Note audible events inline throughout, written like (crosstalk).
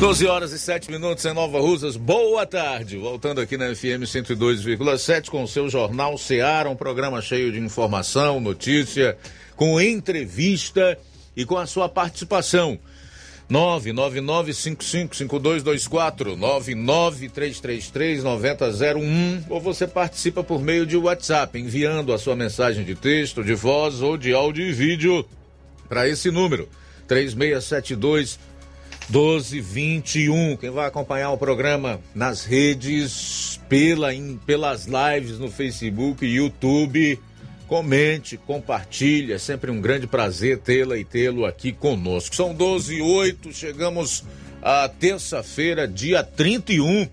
12 horas e 7 minutos em Nova Russas. Boa tarde. Voltando aqui na FM 102,7 com o seu Jornal Seara, um programa cheio de informação, notícia, com entrevista e com a sua participação. 999555224 993339001 ou você participa por meio de WhatsApp, enviando a sua mensagem de texto, de voz ou de áudio e vídeo para esse número 3672 1221. Quem vai acompanhar o programa nas redes, pela, em, pelas lives no Facebook e YouTube, comente, compartilhe. É sempre um grande prazer tê-la e tê-lo aqui conosco. São 12 e 8, chegamos a terça-feira, dia 31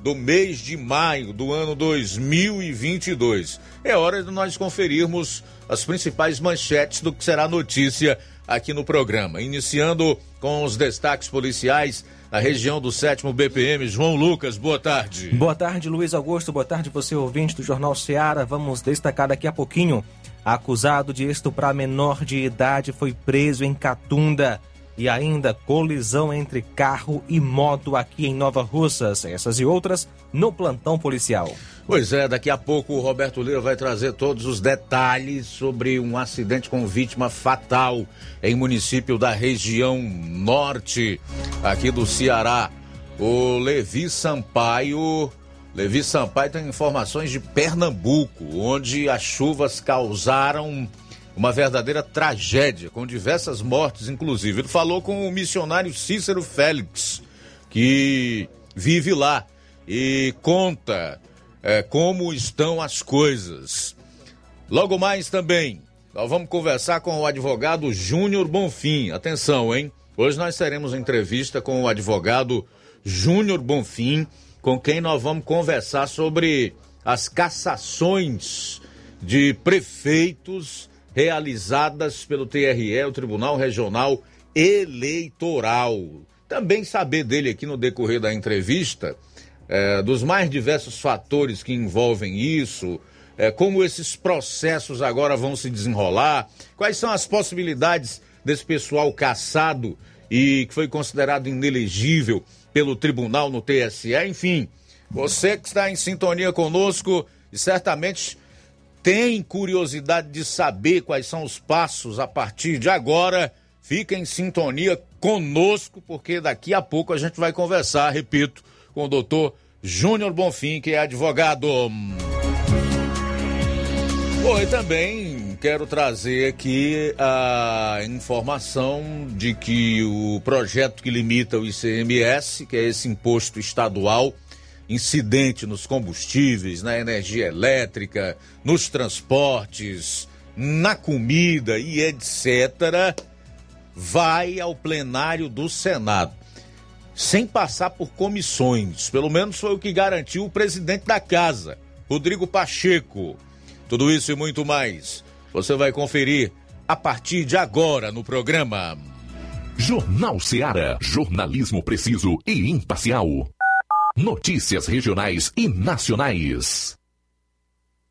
do mês de maio do ano 2022. É hora de nós conferirmos as principais manchetes do que será notícia aqui no programa. Iniciando com os destaques policiais na região do sétimo BPM. João Lucas, boa tarde. Boa tarde, Luiz Augusto. Boa tarde, você ouvinte do Jornal Seara. Vamos destacar daqui a pouquinho. Acusado de estuprar menor de idade foi preso em Catunda. E ainda colisão entre carro e moto aqui em Nova Russas. Essas e outras no plantão policial. Pois é, daqui a pouco o Roberto Lira vai trazer todos os detalhes sobre um acidente com vítima fatal em município da região norte aqui do Ceará. O Levi Sampaio. Levi Sampaio tem informações de Pernambuco, onde as chuvas causaram uma verdadeira tragédia, com diversas mortes, inclusive. Ele falou com o missionário Cícero Félix, que vive lá e conta é, como estão as coisas. Logo mais também, nós vamos conversar com o advogado Júnior Bonfim. Atenção, hein? Hoje nós teremos entrevista com o advogado Júnior Bonfim, com quem nós vamos conversar sobre as cassações de prefeitos realizadas pelo TRE, o Tribunal Regional Eleitoral. Também saber dele aqui no decorrer da entrevista é, dos mais diversos fatores que envolvem isso, é, como esses processos agora vão se desenrolar, quais são as possibilidades desse pessoal caçado e que foi considerado inelegível pelo tribunal no TSE, enfim. Você que está em sintonia conosco e certamente tem curiosidade de saber quais são os passos a partir de agora, fica em sintonia conosco, porque daqui a pouco a gente vai conversar, repito, com o doutor Júnior Bonfim, que é advogado. Oi, também quero trazer aqui a informação de que o projeto que limita o ICMS, que é esse imposto estadual, incidente nos combustíveis, na energia elétrica, nos transportes, na comida e etc., vai ao plenário do Senado sem passar por comissões. Pelo menos foi o que garantiu o presidente da casa, Rodrigo Pacheco. Tudo isso e muito mais você vai conferir a partir de agora no programa. Jornal Seara. Jornalismo preciso e imparcial. Notícias regionais e nacionais.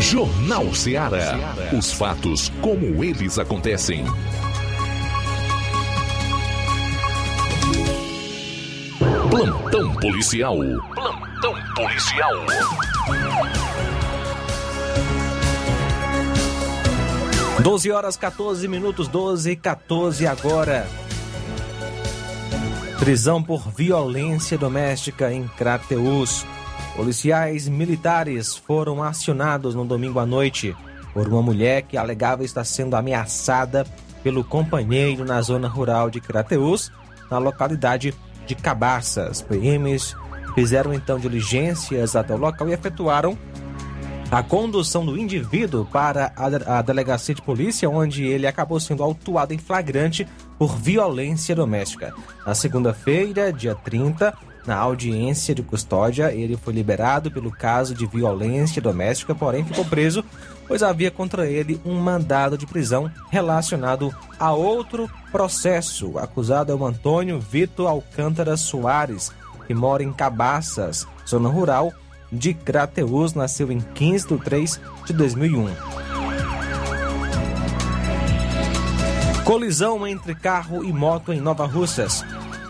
Jornal Ceará. Os fatos como eles acontecem. Plantão policial. Plantão policial. Doze horas 14 minutos, 12 e 14 agora. Prisão por violência doméstica em Crateus. Policiais militares foram acionados no domingo à noite por uma mulher que alegava estar sendo ameaçada pelo companheiro na zona rural de Crateus, na localidade de Cabaças. PMs fizeram então diligências até o local e efetuaram a condução do indivíduo para a, delegacia de polícia, onde ele acabou sendo autuado em flagrante por violência doméstica. Na segunda-feira, dia 30, na audiência de custódia, ele foi liberado pelo caso de violência doméstica, porém ficou preso, pois havia contra ele um mandado de prisão relacionado a outro processo. O acusado é o Antônio Vitor Alcântara Soares, que mora em Cabaças, zona rural de Crateus, nasceu em 15 de 3 de 2001. Colisão entre carro e moto em Nova Russas.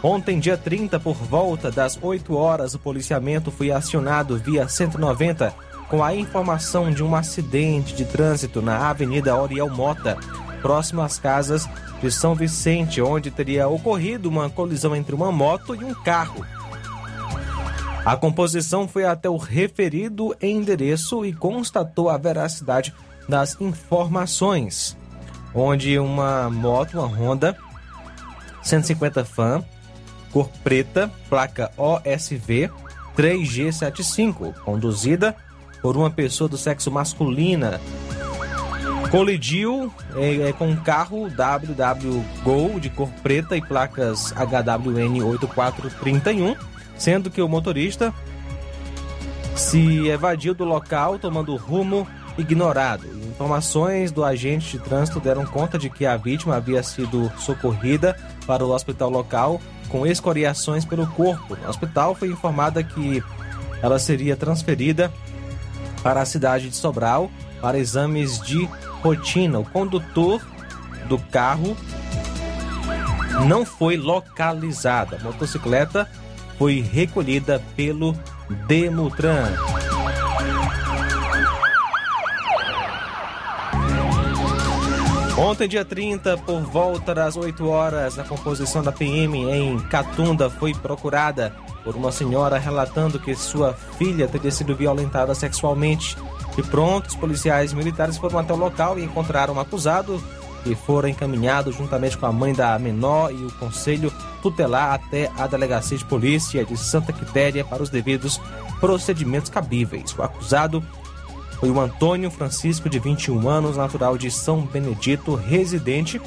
Ontem, dia 30, por volta das 8 horas, o policiamento foi acionado via 190 com a informação de um acidente de trânsito na Avenida Oriel Mota, próximo às casas de São Vicente, onde teria ocorrido uma colisão entre uma moto e um carro. A composição foi até o referido endereço e constatou a veracidade das informações, onde uma moto, uma Honda 150 Fan, cor preta, placa OSV 3G75, conduzida por uma pessoa do sexo masculina. Colidiu é, é, com um carro WW Gol de cor preta e placas HWN 8431, sendo que o motorista se evadiu do local tomando rumo ignorado. Informações do agente de trânsito deram conta de que a vítima havia sido socorrida para o hospital local com escoriações pelo corpo. No hospital foi informada que ela seria transferida para a cidade de Sobral para exames de rotina. O condutor do carro não foi localizado. A motocicleta foi recolhida pelo Demutran. Ontem, dia 30, por volta das 8 horas, a composição da PM em Catunda foi procurada por uma senhora relatando que sua filha teria sido violentada sexualmente. E pronto, os policiais militares foram até o local e encontraram um acusado que foram encaminhados juntamente com a mãe da menor e o conselho tutelar até a delegacia de polícia de Santa Quitéria para os devidos procedimentos cabíveis. O acusado foi o Antônio Francisco, de 21 anos, natural de São Benedito, residente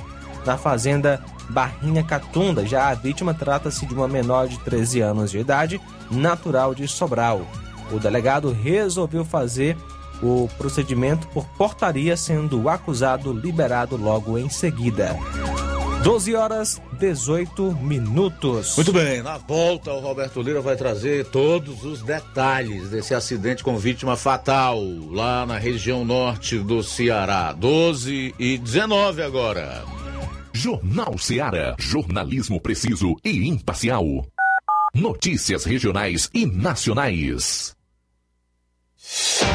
na fazenda Barrinha Catunda. Já a vítima trata-se de uma menor de 13 anos de idade, natural de Sobral. O delegado resolveu fazer o procedimento por portaria, sendo o acusado liberado logo em seguida. 12 horas 18 minutos. Muito bem, na volta o Roberto Lira vai trazer todos os detalhes desse acidente com vítima fatal lá na região norte do Ceará. 12 e 19 agora. Jornal Ceará, jornalismo preciso e imparcial. Notícias regionais e nacionais.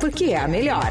porque é a melhor.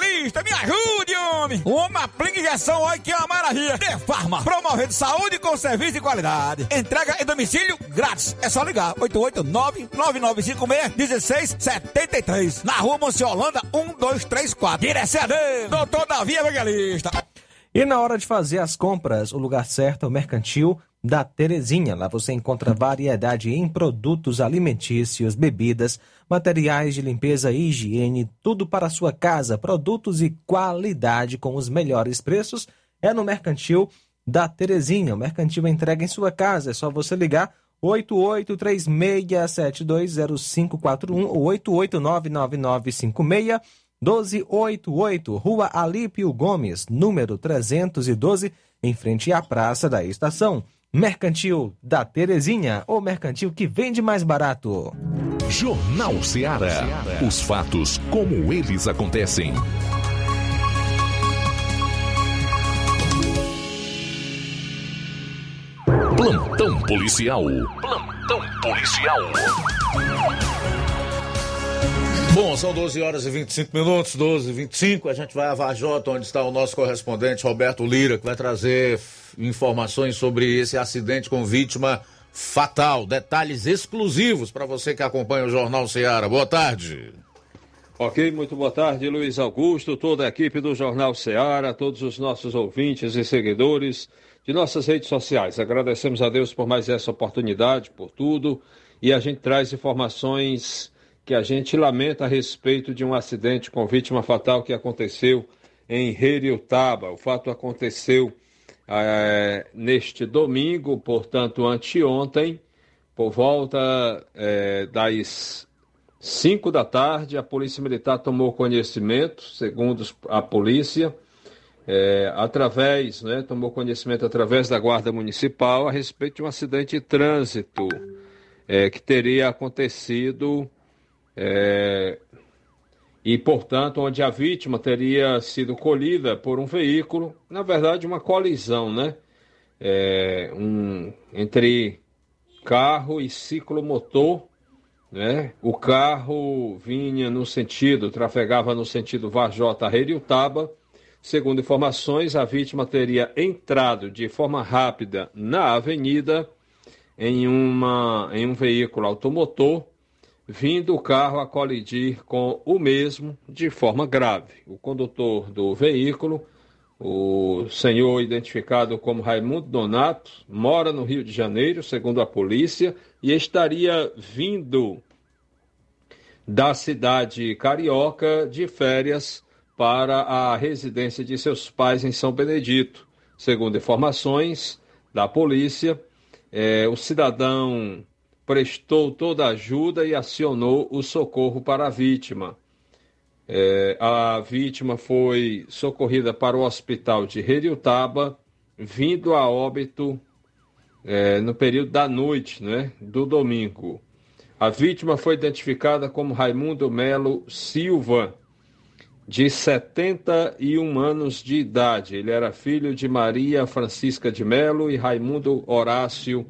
me ajude, homem. Uma aplica injeção, olha que é uma maravilha. De Farma, promovendo saúde com serviço de qualidade. Entrega em domicílio grátis. É só ligar, 889-9956-1673. Na rua Monsiolanda, 1234. Direção a Deus, doutor Davi Evangelista. E na hora de fazer as compras, o lugar certo é o Mercantil da Terezinha. Lá você encontra variedade em produtos alimentícios, bebidas, materiais de limpeza e higiene, tudo para sua casa, produtos e qualidade com os melhores preços. É no Mercantil da Terezinha. O Mercantil entrega em sua casa. É só você ligar 8836720541 ou 8899956 1288, Rua Alípio Gomes, número 312, em frente à Praça da Estação. Mercantil da Terezinha, o mercantil que vende mais barato. Jornal Ceará. Os fatos como eles acontecem. Plantão policial. Plantão policial. Bom, são 12 horas e 25 minutos, 12 e 25. A gente vai a Vajota, onde está o nosso correspondente Roberto Lira, que vai trazer informações sobre esse acidente com vítima fatal. Detalhes exclusivos para você que acompanha o Jornal Ceará. Boa tarde. Ok, muito boa tarde, Luiz Augusto, toda a equipe do Jornal Ceará, todos os nossos ouvintes e seguidores de nossas redes sociais. Agradecemos a Deus por mais essa oportunidade, por tudo, e a gente traz informações que a gente lamenta a respeito de um acidente com vítima fatal que aconteceu em Heriutaba. O fato aconteceu é, neste domingo, portanto, anteontem, por volta é, das 5 da tarde, a Polícia Militar tomou conhecimento, segundo a polícia, é, através, né, tomou conhecimento através da Guarda Municipal a respeito de um acidente de trânsito que teria acontecido é, e, portanto, onde a vítima teria sido colhida por um veículo, na verdade, uma colisão, né? É, um, entre carro e ciclomotor, né? O carro vinha no sentido, trafegava no sentido Varjota Taba. Segundo informações, a vítima teria entrado de forma rápida na avenida em, uma, em um veículo automotor vindo o carro a colidir com o mesmo de forma grave. O condutor do veículo, o senhor identificado como Raimundo Donato, mora no Rio de Janeiro, segundo a polícia, e estaria vindo da cidade carioca de férias para a residência de seus pais em São Benedito. Segundo informações da polícia, é, o cidadão prestou toda a ajuda e acionou o socorro para a vítima. É, a vítima foi socorrida para o hospital de Heriutaba, vindo a óbito é, no período da noite, né, do domingo. A vítima foi identificada como Raimundo Melo Silva, de 71 anos de idade. Ele era filho de Maria Francisca de Melo e Raimundo Horácio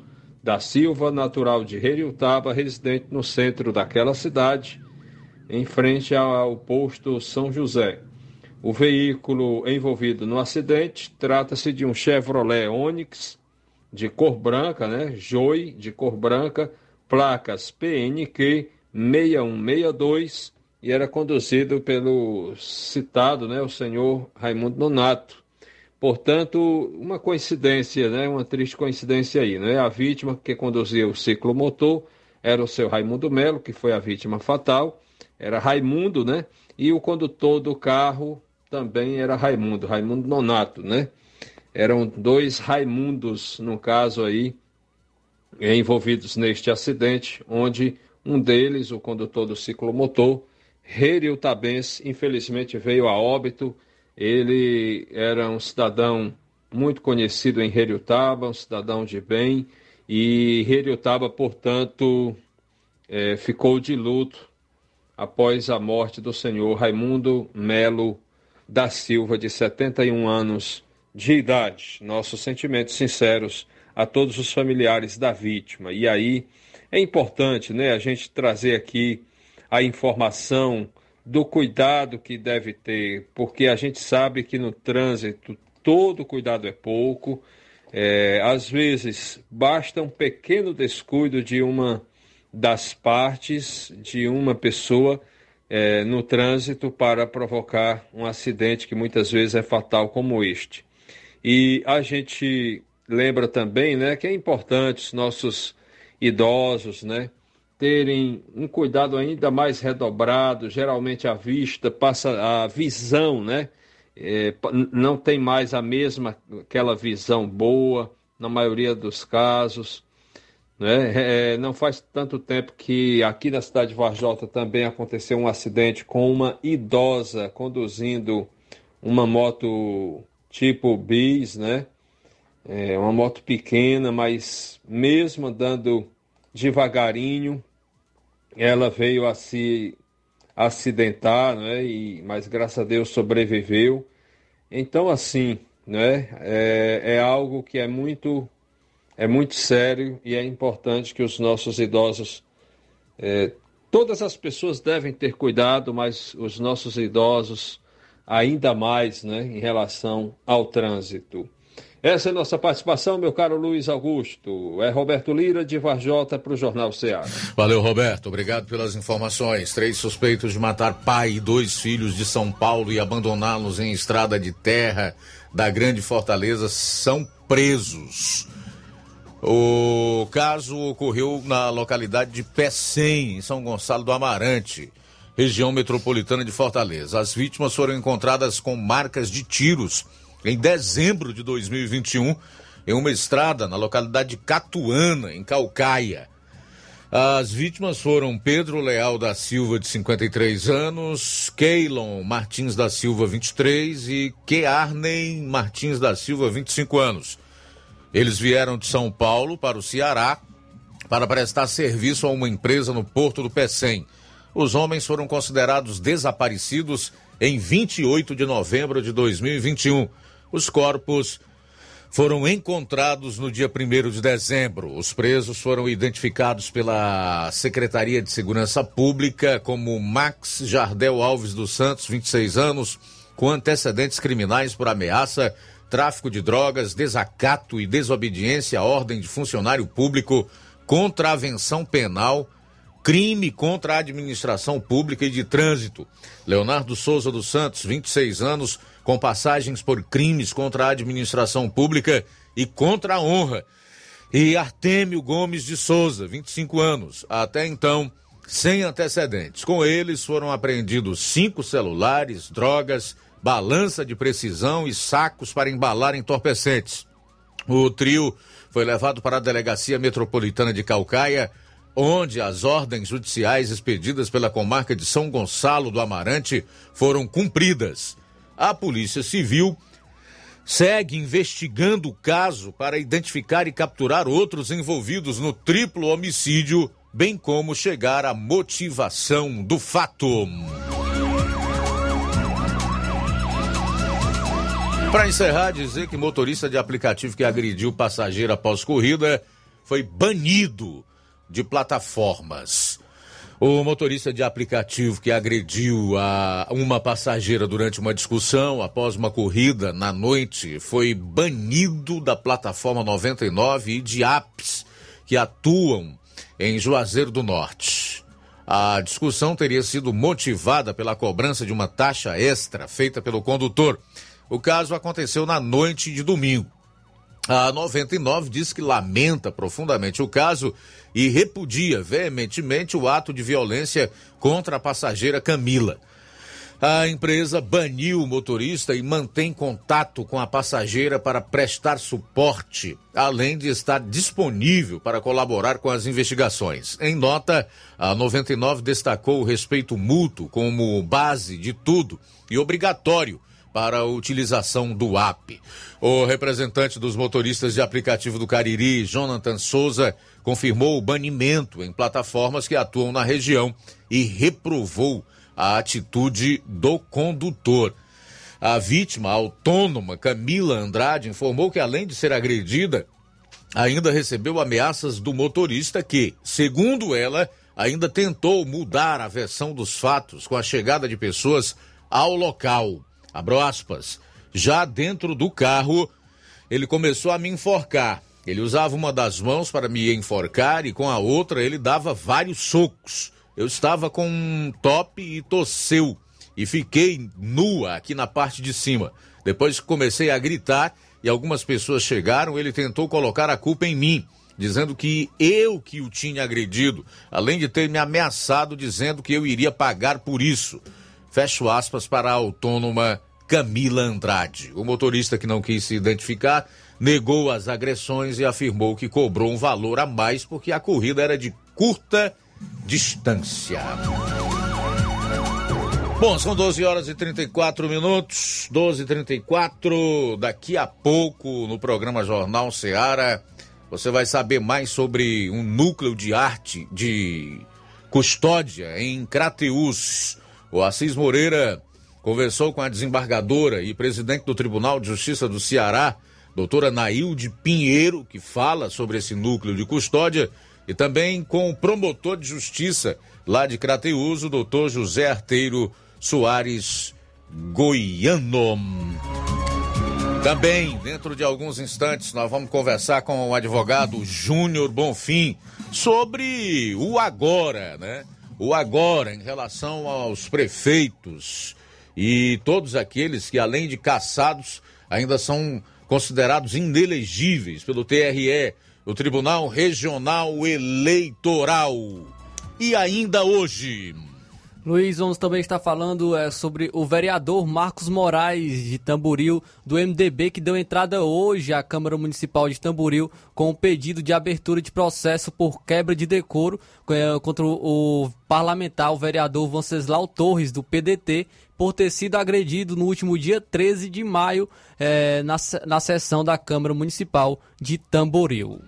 da Silva, natural de Heriutaba, residente no centro daquela cidade, em frente ao posto São José. O veículo envolvido no acidente trata-se de um Chevrolet Onix de cor branca, né? Joy de cor branca, placas PNQ 6162 e era conduzido pelo citado, né, o senhor Raimundo Nonato. Portanto, uma coincidência, né, uma triste coincidência aí, né? A vítima que conduzia o ciclomotor era o seu Raimundo Melo, que foi a vítima fatal, era Raimundo, né? E o condutor do carro também era Raimundo, Raimundo Nonato, né? Eram dois Raimundos, no caso aí, envolvidos neste acidente, onde um deles, o condutor do ciclomotor, Rerio Tabens, infelizmente veio a óbito. Ele era um cidadão muito conhecido em Heriotaba, um cidadão de bem, e Heriotaba, portanto, é, ficou de luto após a morte do senhor Raimundo Melo da Silva, de 71 anos de idade. Nossos sentimentos sinceros a todos os familiares da vítima. E aí é importante né, a gente trazer aqui a informação do cuidado que deve ter, porque a gente sabe que no trânsito todo cuidado é pouco. É, às vezes basta um pequeno descuido de uma das partes de uma pessoa é, no trânsito para provocar um acidente que muitas vezes é fatal como este. E a gente lembra também né, que é importante os nossos idosos, né, terem um cuidado ainda mais redobrado, geralmente a vista passa a visão, né? É, não tem mais a mesma aquela visão boa na maioria dos casos. Né? É, não faz tanto tempo que aqui na cidade de Varjota também aconteceu um acidente com uma idosa conduzindo uma moto tipo bis, né? É uma moto pequena, mas mesmo andando devagarinho, ela veio a se acidentar, né? E, mas graças a Deus sobreviveu. Então, assim, né? É, é algo que é muito, é muito sério e é importante que os nossos idosos, é, todas as pessoas devem ter cuidado, mas os nossos idosos ainda mais, né? Em relação ao trânsito. Essa é nossa participação, meu caro Luiz Augusto. É Roberto Lira, de Varjota, para o Jornal Ceará. Valeu, Roberto. Obrigado pelas informações. Três suspeitos de matar pai e dois filhos de São Paulo e abandoná-los em estrada de terra da Grande Fortaleza são presos. O caso ocorreu na localidade de Pecém, em São Gonçalo do Amarante, região metropolitana de Fortaleza. As vítimas foram encontradas com marcas de tiros em dezembro de 2021 em uma estrada na localidade de Catuana, em Calcaia. As vítimas foram Pedro Leal da Silva, de 53 anos, Keilon Martins da Silva, 23 e Kearney Martins da Silva, 25 anos. Eles vieram de São Paulo para o Ceará para prestar serviço a uma empresa no Porto do Pecém. Os homens foram considerados desaparecidos em 28 de novembro de 2021 os corpos foram encontrados no dia 1 de dezembro. Os presos foram identificados pela Secretaria de Segurança Pública como Max Jardel Alves dos Santos, 26 anos, com antecedentes criminais por ameaça, tráfico de drogas, desacato e desobediência à ordem de funcionário público, contravenção penal, crime contra a administração pública e de trânsito. Leonardo Souza dos Santos, 26 anos, com passagens por crimes contra a administração pública e contra a honra. E Artêmio Gomes de Souza, 25 anos, até então sem antecedentes. Com eles foram apreendidos cinco celulares, drogas, balança de precisão e sacos para embalar entorpecentes. O trio foi levado para a Delegacia Metropolitana de Calcaia, onde as ordens judiciais expedidas pela comarca de São Gonçalo do Amarante foram cumpridas a Polícia Civil segue investigando o caso para identificar e capturar outros envolvidos no triplo homicídio, bem como chegar à motivação do fato. Para encerrar, dizer que motorista de aplicativo que agrediu passageiro após corrida foi banido de plataformas. O motorista de aplicativo que agrediu a uma passageira durante uma discussão após uma corrida na noite foi banido da plataforma 99 e de apps que atuam em Juazeiro do Norte. A discussão teria sido motivada pela cobrança de uma taxa extra feita pelo condutor. O caso aconteceu na noite de domingo. A 99 diz que lamenta profundamente o caso e repudia veementemente o ato de violência contra a passageira Camila. A empresa baniu o motorista e mantém contato com a passageira para prestar suporte, além de estar disponível para colaborar com as investigações. Em nota, a 99 destacou o respeito mútuo como base de tudo e obrigatório para a utilização do app. O representante dos motoristas de aplicativo do Cariri, Jonathan Souza, confirmou o banimento em plataformas que atuam na região e reprovou a atitude do condutor. A vítima, autônoma Camila Andrade, informou que além de ser agredida, ainda recebeu ameaças do motorista que, segundo ela, ainda tentou mudar a versão dos fatos com a chegada de pessoas ao local. Abro aspas. Já dentro do carro, ele começou a me enforcar. Ele usava uma das mãos para me enforcar e com a outra ele dava vários socos. Eu estava com um top e tosseu e fiquei nua aqui na parte de cima. Depois que comecei a gritar e algumas pessoas chegaram, ele tentou colocar a culpa em mim, dizendo que eu que o tinha agredido, além de ter me ameaçado dizendo que eu iria pagar por isso. Fecho aspas para a autônoma Camila Andrade. O motorista que não quis se identificar negou as agressões e afirmou que cobrou um valor a mais porque a corrida era de curta distância. Bom, são 12 horas e 34 minutos, 12 e 34 Daqui a pouco, no programa Jornal Seara, você vai saber mais sobre um núcleo de arte de custódia em Crateus. O Assis Moreira conversou com a desembargadora e presidente do Tribunal de Justiça do Ceará, doutora Nailde Pinheiro, que fala sobre esse núcleo de custódia e também com o promotor de justiça lá de Crateus, o doutor José Arteiro Soares Goiano. Também, dentro de alguns instantes, nós vamos conversar com o advogado Júnior Bonfim sobre o agora, né? O agora em relação aos prefeitos e todos aqueles que, além de caçados, ainda são considerados inelegíveis pelo TRE o Tribunal Regional Eleitoral. E ainda hoje. Luiz, vamos também estar falando é, sobre o vereador Marcos Moraes de Tamboril, do MDB, que deu entrada hoje à Câmara Municipal de Tamboril com o pedido de abertura de processo por quebra de decoro é, contra o, o parlamentar, o vereador Venceslau Torres, do PDT, por ter sido agredido no último dia 13 de maio é, na, na sessão da Câmara Municipal de Tamboril.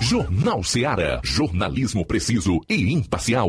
Jornal Seara. Jornalismo preciso e imparcial.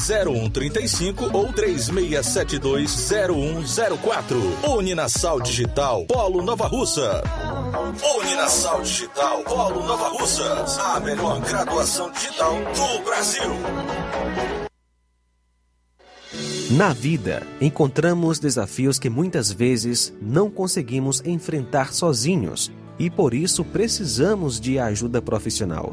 0135 ou 36720104. Uninasal Digital, Polo Nova Russa. Uninasal Digital, Polo Nova Russa. A melhor graduação digital do Brasil. Na vida, encontramos desafios que muitas vezes não conseguimos enfrentar sozinhos e por isso precisamos de ajuda profissional.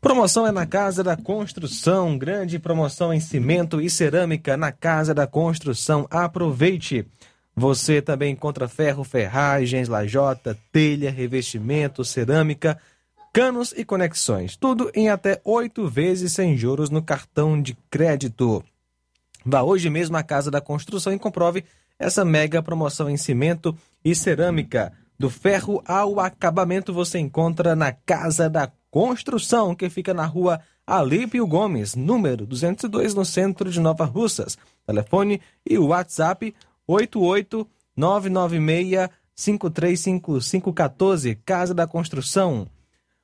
Promoção é na Casa da Construção. Grande promoção em cimento e cerâmica na Casa da Construção. Aproveite! Você também encontra ferro, ferragens, lajota, telha, revestimento, cerâmica, canos e conexões. Tudo em até oito vezes sem juros no cartão de crédito. Vá hoje mesmo à Casa da Construção e comprove essa mega promoção em cimento e cerâmica. Do ferro ao acabamento você encontra na Casa da Construção, que fica na rua Alípio Gomes, número 202, no centro de Nova Russas. Telefone e WhatsApp 88996-535514. Casa da Construção.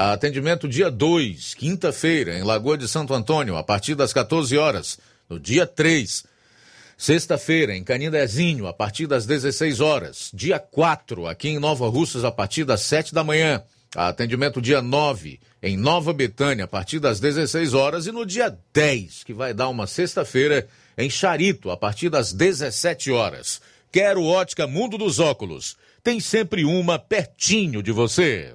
Atendimento dia 2, quinta-feira, em Lagoa de Santo Antônio, a partir das 14 horas. No dia 3, sexta-feira, em Canindezinho, a partir das 16 horas. Dia 4, aqui em Nova Russas, a partir das 7 da manhã. Atendimento dia 9, em Nova Betânia, a partir das 16 horas. E no dia 10, que vai dar uma sexta-feira, em Charito, a partir das 17 horas. Quero Ótica Mundo dos Óculos. Tem sempre uma pertinho de você.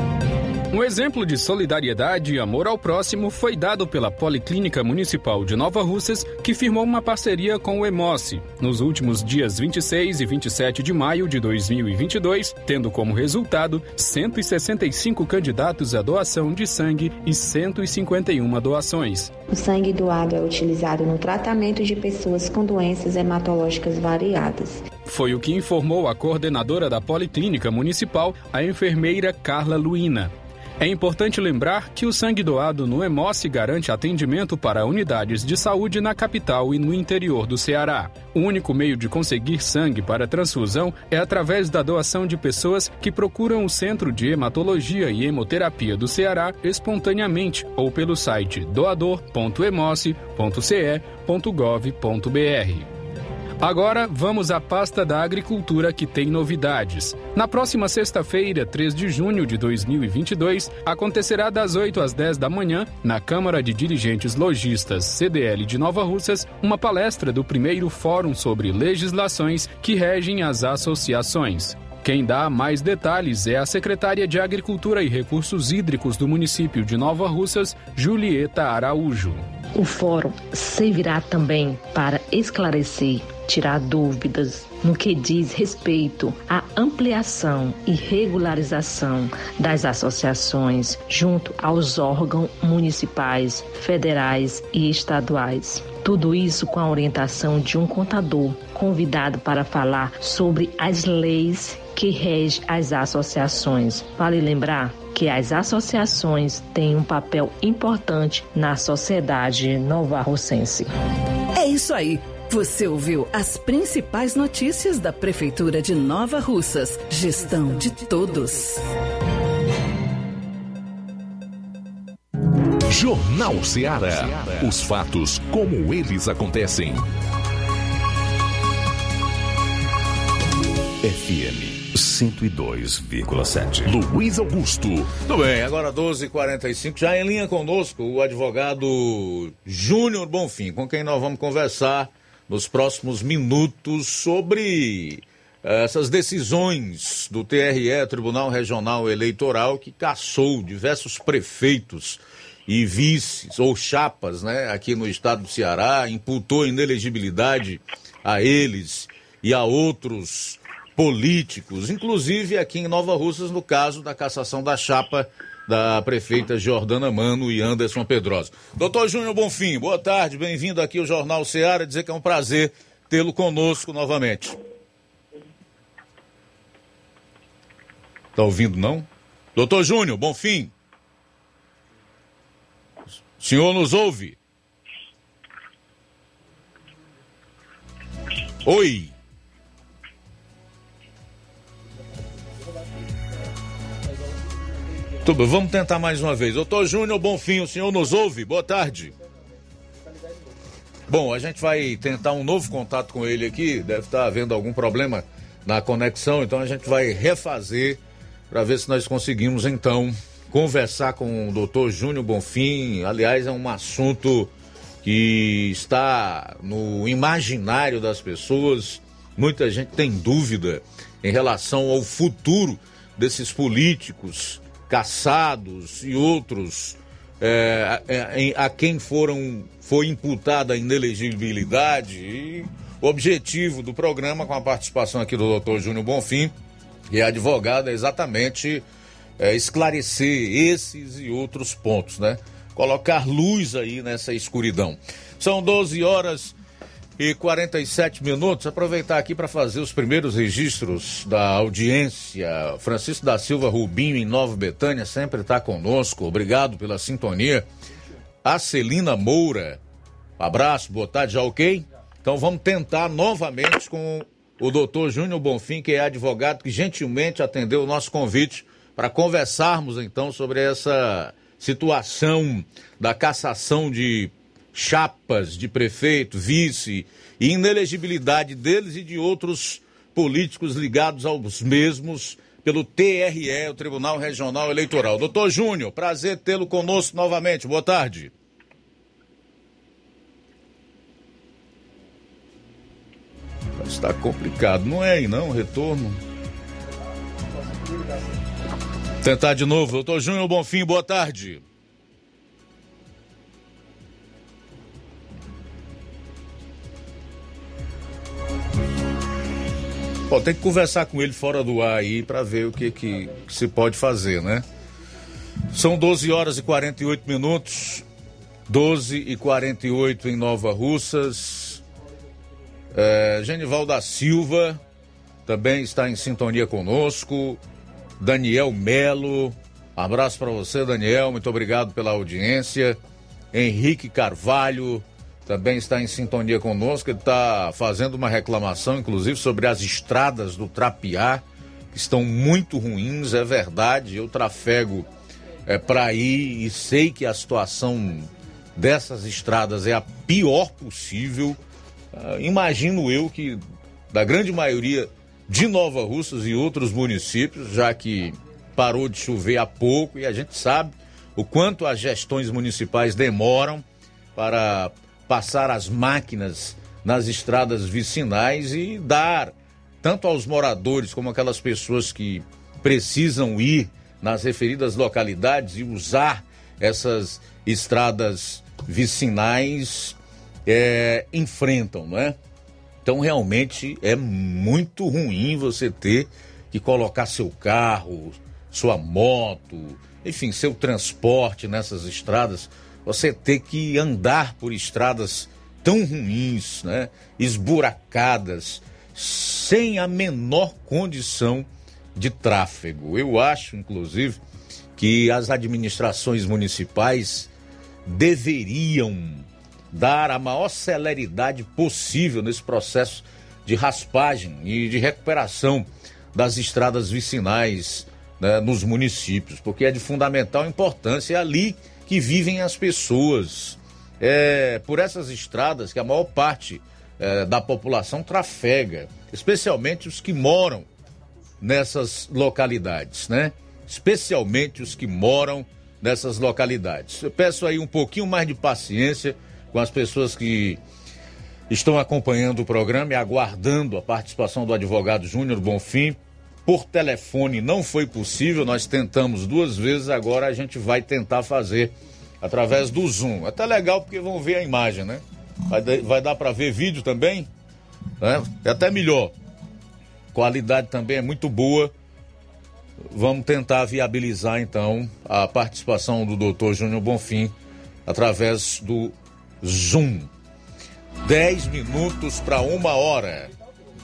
Um exemplo de solidariedade e amor ao próximo foi dado pela Policlínica Municipal de Nova Russas, que firmou uma parceria com o Emoce nos últimos dias 26 e 27 de maio de 2022, tendo como resultado 165 candidatos à doação de sangue e 151 doações. O sangue doado é utilizado no tratamento de pessoas com doenças hematológicas variadas. Foi o que informou a coordenadora da Policlínica Municipal, a enfermeira Carla Luina. É importante lembrar que o sangue doado no Emoce garante atendimento para unidades de saúde na capital e no interior do Ceará. O único meio de conseguir sangue para transfusão é através da doação de pessoas que procuram o Centro de Hematologia e Hemoterapia do Ceará espontaneamente ou pelo site doador.emoce.ce.gov.br. Agora vamos à pasta da Agricultura que tem novidades. Na próxima sexta-feira, 3 de junho de 2022, acontecerá das 8 às 10 da manhã, na Câmara de Dirigentes Logistas CDL de Nova Russas, uma palestra do primeiro Fórum sobre legislações que regem as associações. Quem dá mais detalhes é a secretária de Agricultura e Recursos Hídricos do município de Nova Russas, Julieta Araújo. O fórum servirá também para esclarecer, tirar dúvidas no que diz respeito à ampliação e regularização das associações junto aos órgãos municipais, federais e estaduais. Tudo isso com a orientação de um contador convidado para falar sobre as leis que regem as associações. Vale lembrar que as associações têm um papel importante na sociedade nova-russense. É isso aí. Você ouviu as principais notícias da Prefeitura de Nova Russas. Gestão de todos. Jornal Ceará. Os fatos como eles acontecem. FM 102,7. Luiz Augusto. Tudo bem, agora 12h45, já em linha conosco o advogado Júnior Bonfim, com quem nós vamos conversar nos próximos minutos sobre eh, essas decisões do TRE, Tribunal Regional Eleitoral, que caçou diversos prefeitos e vices ou chapas, né, aqui no estado do Ceará, imputou inelegibilidade a eles e a outros políticos, inclusive aqui em Nova Russas, no caso da cassação da chapa da prefeita Jordana Mano e Anderson Pedrosa. Doutor Júnior Bonfim, boa tarde, bem-vindo aqui ao Jornal Ceará, dizer que é um prazer tê-lo conosco novamente. Tá ouvindo, não? Doutor Júnior, Bonfim. O senhor nos ouve? Oi. Tudo, vamos tentar mais uma vez. Doutor Júnior Bonfim, o senhor nos ouve? Boa tarde. Bom, a gente vai tentar um novo contato com ele aqui. Deve estar havendo algum problema na conexão, então a gente vai refazer para ver se nós conseguimos então conversar com o doutor Júnior Bonfim. Aliás, é um assunto que está no imaginário das pessoas. Muita gente tem dúvida em relação ao futuro desses políticos caçados e outros é, é, a quem foram foi imputada a inelegibilidade. E o objetivo do programa, com a participação aqui do doutor Júnior Bonfim, e advogado, é exatamente é, esclarecer esses e outros pontos, né? Colocar luz aí nessa escuridão. São 12 horas e 47 minutos. Aproveitar aqui para fazer os primeiros registros da audiência. Francisco da Silva Rubinho, em Nova Betânia, sempre está conosco. Obrigado pela sintonia. A Celina Moura, abraço, boa tarde, já ok? Então vamos tentar novamente com o doutor Júnior Bonfim, que é advogado, que gentilmente atendeu o nosso convite para conversarmos então sobre essa situação da cassação de chapas de prefeito, vice e inelegibilidade deles e de outros políticos ligados aos mesmos pelo TRE, o Tribunal Regional Eleitoral. Doutor Júnior, prazer tê-lo conosco novamente. Boa tarde. Está complicado. Não é aí não, retorno. Tentar de novo. Doutor Júnior Bonfim, boa tarde. Tem que conversar com ele fora do ar aí para ver o que, que, que, se pode fazer, né? São 12 horas e 48 minutos. 12 e 48 em Nova Russas. É, Genival da Silva também está em sintonia conosco. Daniel Melo. Abraço para você, Daniel. Muito obrigado pela audiência. Henrique Carvalho também está em sintonia conosco. Ele está fazendo uma reclamação, inclusive, sobre as estradas do Trapiá, que estão muito ruins, é verdade. Eu trafego é, para ir e sei que a situação dessas estradas é a pior possível. Uh, imagino eu que da grande maioria de Nova Russas e outros municípios, já que parou de chover há pouco e a gente sabe o quanto as gestões municipais demoram para passar as máquinas nas estradas vicinais e dar tanto aos moradores como aquelas pessoas que precisam ir nas referidas localidades e usar essas estradas vicinais é, enfrentam, não é? Então realmente é muito ruim você ter que colocar seu carro, sua moto, enfim, seu transporte nessas estradas, você ter que andar por estradas tão ruins, né? Esburacadas, sem a menor condição de tráfego. Eu acho, inclusive, que as administrações municipais deveriam dar a maior celeridade possível nesse processo de raspagem e de recuperação das estradas vicinais né, nos municípios, porque é de fundamental importância, é ali que vivem as pessoas. É por essas estradas que a maior parte é, da população trafega, especialmente os que moram nessas localidades, né? Especialmente os que moram nessas localidades. Eu peço aí um pouquinho mais de paciência com as pessoas que estão acompanhando o programa e aguardando a participação do advogado Júnior Bonfim. Por telefone não foi possível, nós tentamos duas vezes, agora a gente vai tentar fazer através do Zoom. Até legal porque vão ver a imagem, né? Vai, vai dar para ver vídeo também, né? É até melhor. Qualidade também é muito boa Vamos tentar viabilizar então a participação do doutor Júnior Bonfim através do Zoom. 10 minutos para uma hora.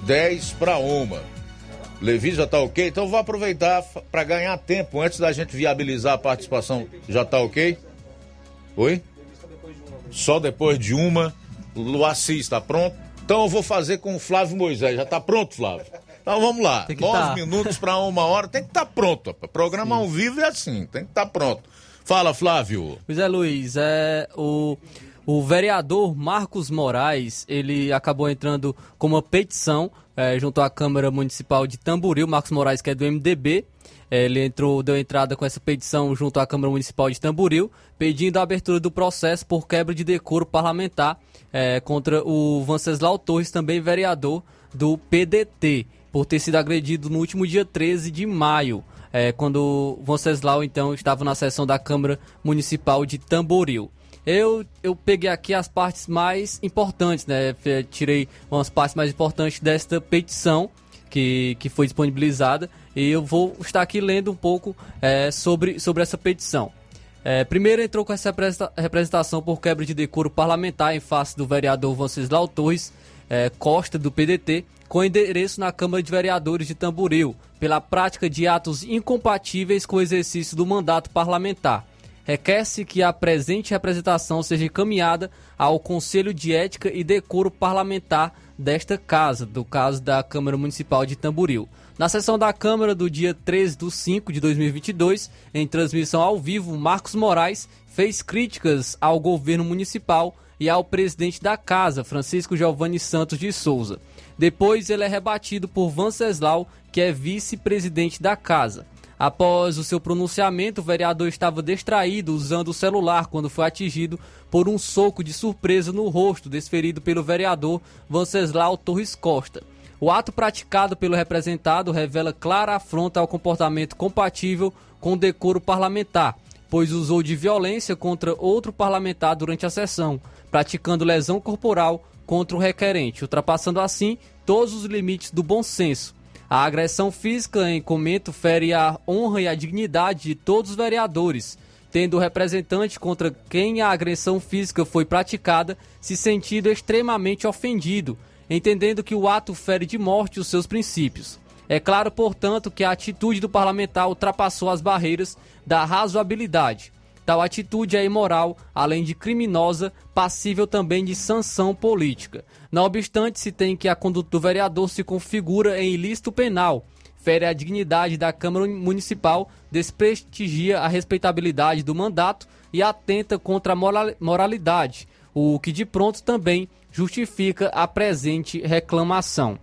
10 para uma. Levi já tá ok? Então vou aproveitar para ganhar tempo antes da gente viabilizar a participação. Já tá ok? Oi? Só depois de uma. Luaci está pronto? Então eu vou fazer com o Flávio Moisés. Já tá pronto, Flávio? Então vamos lá. Nove tá. minutos para uma hora, tem que estar tá pronto. Programa Sim. ao vivo é assim, tem que estar tá pronto. Fala, Flávio. Pois é, Luiz, é o. O vereador Marcos Moraes, ele acabou entrando com uma petição é, junto à Câmara Municipal de Tamboril, Marcos Moraes, que é do MDB. É, ele entrou, deu entrada com essa petição junto à Câmara Municipal de Tamboril, pedindo a abertura do processo por quebra de decoro parlamentar é, contra o Venceslau Torres, também vereador do PDT por ter sido agredido no último dia 13 de maio, é, quando Venceslau então estava na sessão da Câmara Municipal de Tamboril. Eu, eu peguei aqui as partes mais importantes, né? Tirei umas partes mais importantes desta petição que, que foi disponibilizada e eu vou estar aqui lendo um pouco é, sobre, sobre essa petição. É, primeiro entrou com essa representação por quebra de decoro parlamentar em face do vereador Venceslau Torres é, Costa, do PDT, com endereço na Câmara de Vereadores de Tamboril, pela prática de atos incompatíveis com o exercício do mandato parlamentar. Requer-se que a presente representação seja encaminhada ao Conselho de Ética e Decoro Parlamentar desta casa, do caso da Câmara Municipal de Tamboril. Na sessão da Câmara do dia 13 de 5 de 2022, em transmissão ao vivo, Marcos Moraes fez críticas ao governo municipal e ao presidente da casa, Francisco Giovanni Santos de Souza. Depois ele é rebatido por Venceslau, que é vice-presidente da casa. Após o seu pronunciamento, o vereador estava distraído usando o celular quando foi atingido por um soco de surpresa no rosto desferido pelo vereador Venceslau Torres Costa. O ato praticado pelo representado revela clara afronta ao comportamento compatível com o decoro parlamentar, pois usou de violência contra outro parlamentar durante a sessão, praticando lesão corporal contra o requerente, ultrapassando assim todos os limites do bom senso. A agressão física em comento fere a honra e a dignidade de todos os vereadores, tendo o representante contra quem a agressão física foi praticada se sentido extremamente ofendido, entendendo que o ato fere de morte os seus princípios. É claro, portanto, que a atitude do parlamentar ultrapassou as barreiras da razoabilidade. Tal atitude é imoral, além de criminosa, passível também de sanção política. Não obstante, se tem que a conduta do vereador se configura em ilícito penal, fere a dignidade da Câmara Municipal, desprestigia a respeitabilidade do mandato e atenta contra a moralidade, o que de pronto também justifica a presente reclamação.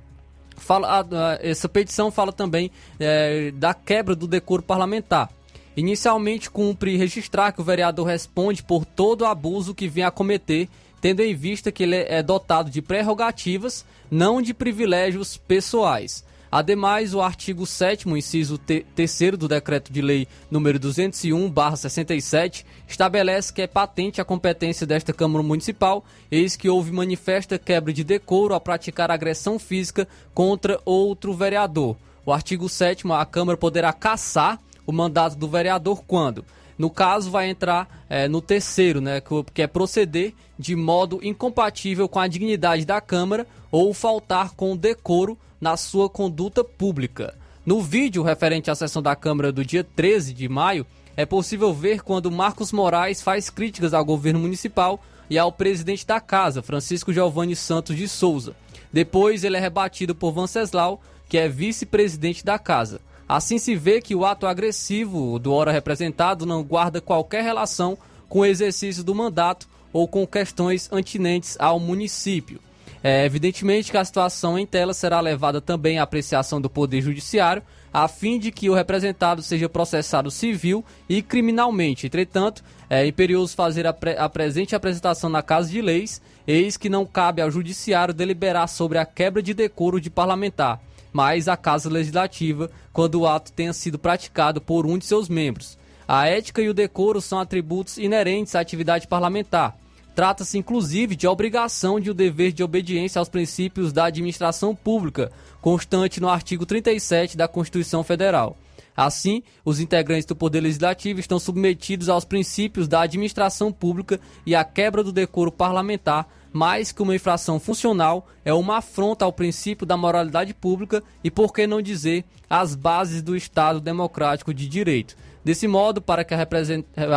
Fala, essa petição fala também é, da quebra do decoro parlamentar. Inicialmente, cumpre registrar que o vereador responde por todo abuso que vem a cometer, tendo em vista que ele é dotado de prerrogativas, não de privilégios pessoais. Ademais, o artigo 7 inciso 3 do Decreto de Lei número 201/67 estabelece que é patente a competência desta Câmara Municipal, eis que houve manifesta quebra de decoro ao praticar agressão física contra outro vereador. O artigo 7 a Câmara poderá caçar o mandato do vereador quando? No caso, vai entrar é, no terceiro, né, que é proceder de modo incompatível com a dignidade da Câmara ou faltar com decoro na sua conduta pública. No vídeo referente à sessão da Câmara do dia 13 de maio, é possível ver quando Marcos Moraes faz críticas ao governo municipal e ao presidente da casa, Francisco Giovanni Santos de Souza. Depois ele é rebatido por Venceslau, que é vice-presidente da casa. Assim se vê que o ato agressivo do ora representado não guarda qualquer relação com o exercício do mandato ou com questões antinentes ao município. É, evidentemente que a situação em tela será levada também à apreciação do Poder Judiciário, a fim de que o representado seja processado civil e criminalmente. Entretanto, é imperioso fazer a, pre a presente apresentação na Casa de Leis, eis que não cabe ao Judiciário deliberar sobre a quebra de decoro de parlamentar mas a Casa Legislativa quando o ato tenha sido praticado por um de seus membros. A ética e o decoro são atributos inerentes à atividade parlamentar. Trata-se inclusive de obrigação de o um dever de obediência aos princípios da administração pública, constante no artigo 37 da Constituição Federal. Assim, os integrantes do Poder Legislativo estão submetidos aos princípios da administração pública e à quebra do decoro parlamentar mais que uma infração funcional, é uma afronta ao princípio da moralidade pública e, por que não dizer, às bases do Estado democrático de direito. Desse modo, para que a,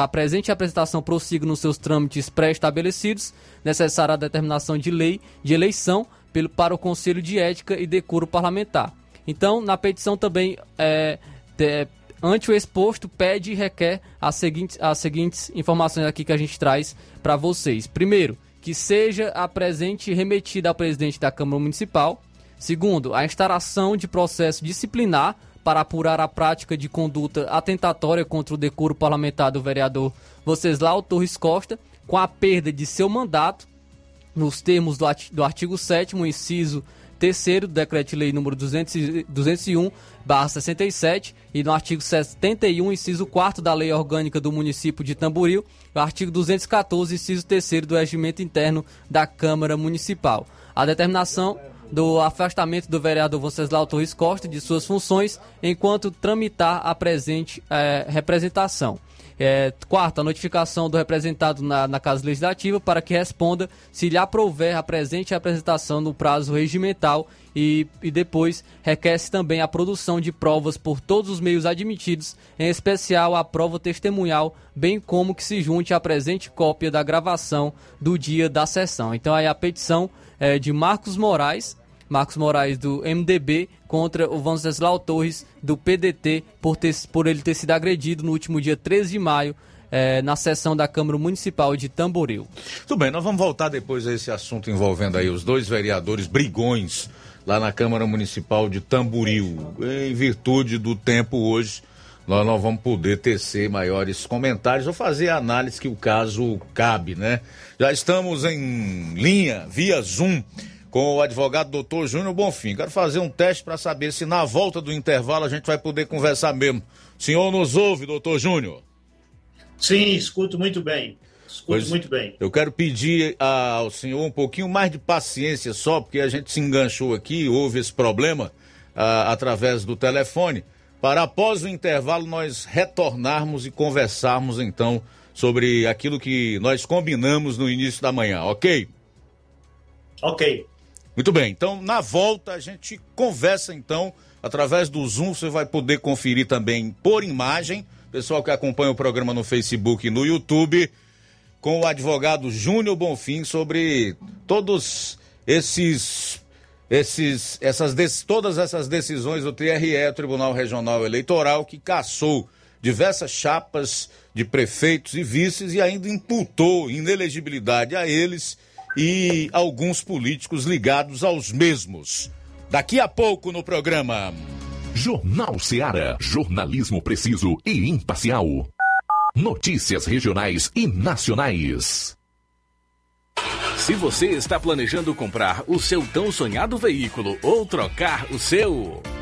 a presente apresentação prossiga nos seus trâmites pré-estabelecidos, necessária a determinação de lei de eleição pelo, para o Conselho de Ética e Decoro Parlamentar. Então, na petição também, é, é, ante o exposto, pede e requer as seguintes, as seguintes informações aqui que a gente traz para vocês. Primeiro, que seja a presente remetida ao presidente da Câmara Municipal. Segundo, a instalação de processo disciplinar para apurar a prática de conduta atentatória contra o decoro parlamentar do vereador Voceslau Torres Costa, com a perda de seu mandato, nos termos do artigo 7 inciso 3 do Decreto-Lei número 201, 67 e no artigo 71, inciso 4 da Lei Orgânica do Município de Tamboril, o artigo 214, inciso 3 do Regimento Interno da Câmara Municipal. A determinação do afastamento do vereador Venceslau Torres Costa de suas funções enquanto tramitar a presente é, representação. É, quarto, a notificação do representado na, na, Casa Legislativa para que responda se lhe aprouver a presente apresentação no prazo regimental e, e depois requer-se também a produção de provas por todos os meios admitidos, em especial a prova testemunhal, bem como que se junte a presente cópia da gravação do dia da sessão. Então aí a petição é de Marcos Moraes, Marcos Moraes do MDB contra o Venceslau Torres do PDT por, ter, por ele ter sido agredido no último dia 13 de maio é, na sessão da Câmara Municipal de Tamboril. Tudo bem, nós vamos voltar depois a esse assunto envolvendo aí os dois vereadores brigões lá na Câmara Municipal de Tamboril. Em virtude do tempo hoje, nós não vamos poder tecer maiores comentários ou fazer a análise que o caso cabe, né? Já estamos em linha, via Zoom com o advogado doutor Júnior Bonfim. Quero fazer um teste para saber se na volta do intervalo a gente vai poder conversar mesmo. O senhor nos ouve, doutor Júnior? Sim, escuto muito bem. Escuto Pois muito bem. Eu quero pedir ao senhor um pouquinho mais de paciência só, porque a gente se enganchou aqui, houve esse problema ah, através do telefone, para após o intervalo nós retornarmos e conversarmos então sobre aquilo que nós combinamos no início da manhã, ok? Ok. Muito bem, então na volta a gente conversa então através do Zoom, você vai poder conferir também por imagem, pessoal que acompanha o programa no Facebook e no YouTube, com o advogado Júnior Bonfim sobre todos esses esses essas todas essas decisões do TRE, Tribunal Regional Eleitoral, que cassou diversas chapas de prefeitos e vices e ainda imputou inelegibilidade a eles e alguns políticos ligados aos mesmos. Daqui a pouco no programa. Jornal Seara. Jornalismo preciso e imparcial. Notícias regionais e nacionais. Se você está planejando comprar o seu tão sonhado veículo ou trocar o seu,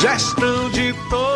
Gestão de todos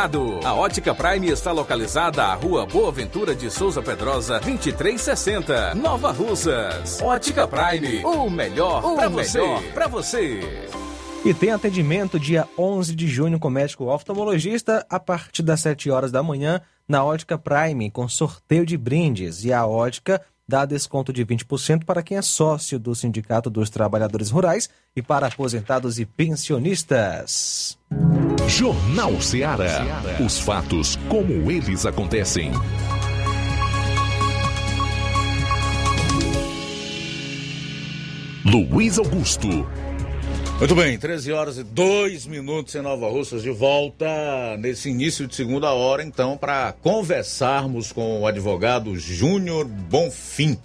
A Ótica Prime está localizada à Rua Boa Ventura de Souza Pedrosa, 2360, Nova Russas. Ótica Prime, o melhor para você. Para você. E tem atendimento dia 11 de junho com médico oftalmologista a partir das 7 horas da manhã na Ótica Prime com sorteio de brindes. E a Ótica dá desconto de 20% para quem é sócio do Sindicato dos Trabalhadores Rurais e para aposentados e pensionistas. Jornal Ceará. Os fatos como eles acontecem. Luiz Augusto. Muito bem, 13 horas e 2 minutos em Nova Russas, de volta nesse início de segunda hora, então, para conversarmos com o advogado Júnior Bonfim.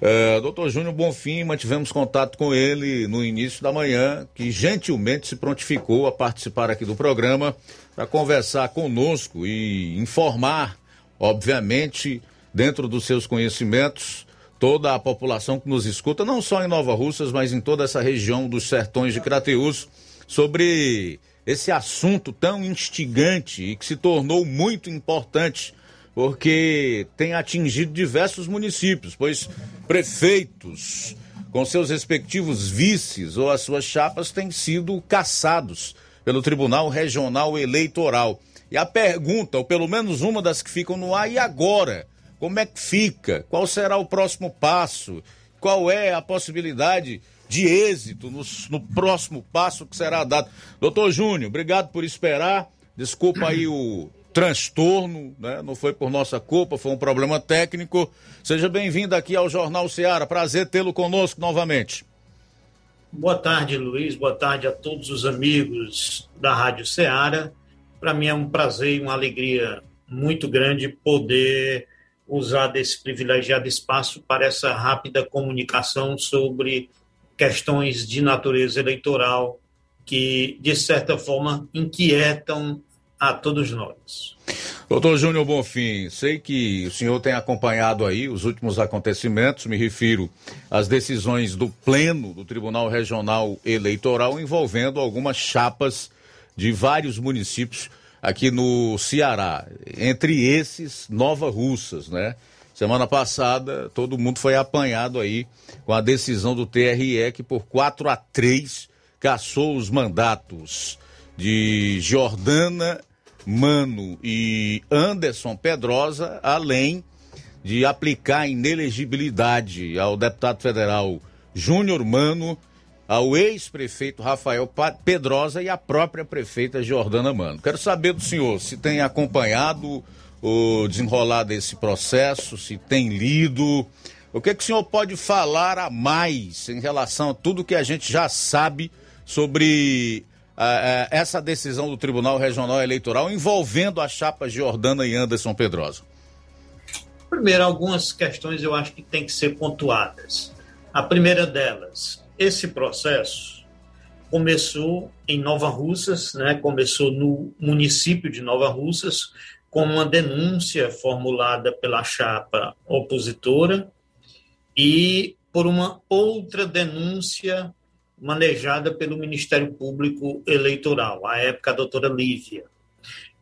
É, doutor Júnior Bonfim, mantivemos contato com ele no início da manhã, que gentilmente se prontificou a participar aqui do programa para conversar conosco e informar, obviamente, dentro dos seus conhecimentos, toda a população que nos escuta, não só em Nova Russas, mas em toda essa região dos sertões de Crateus, sobre esse assunto tão instigante e que se tornou muito importante, porque tem atingido diversos municípios, pois prefeitos com seus respectivos vices ou as suas chapas têm sido caçados pelo Tribunal Regional Eleitoral. E a pergunta, ou pelo menos uma das que ficam no ar, e agora? Como é que fica? Qual será o próximo passo? Qual é a possibilidade de êxito no, no próximo passo que será dado? Doutor Júnior, obrigado por esperar. Desculpa aí o transtorno, né? Não foi por nossa culpa, foi um problema técnico. Seja bem-vindo aqui ao Jornal Ceará. Prazer tê-lo conosco novamente. Boa tarde, Luiz. Boa tarde a todos os amigos da Rádio Ceará. Para mim é um prazer e uma alegria muito grande poder usar desse privilegiado espaço para essa rápida comunicação sobre questões de natureza eleitoral que, de certa forma, inquietam a todos nós. Doutor Júnior Bonfim, sei que o senhor tem acompanhado aí os últimos acontecimentos, me refiro às decisões do Pleno do Tribunal Regional Eleitoral envolvendo algumas chapas de vários municípios aqui no Ceará. Entre esses, Nova Russas, né? Semana passada, todo mundo foi apanhado aí com a decisão do TRE que por 4 a 3 caçou os mandatos de Jordana Mano e Anderson Pedrosa, além de aplicar inelegibilidade ao deputado federal Júnior Mano ao ex-prefeito Rafael Pedrosa e à própria prefeita Jordana Mano. Quero saber do senhor se tem acompanhado o desenrolar desse processo, se tem lido. O que, que o senhor pode falar a mais em relação a tudo que a gente já sabe sobre uh, uh, essa decisão do Tribunal Regional Eleitoral envolvendo as chapas Jordana e Anderson Pedrosa? Primeiro, algumas questões eu acho que tem que ser pontuadas. A primeira delas, esse processo começou em Nova Russas, né? começou no município de Nova Russas, com uma denúncia formulada pela chapa opositora e por uma outra denúncia manejada pelo Ministério Público Eleitoral, à época a doutora Lívia.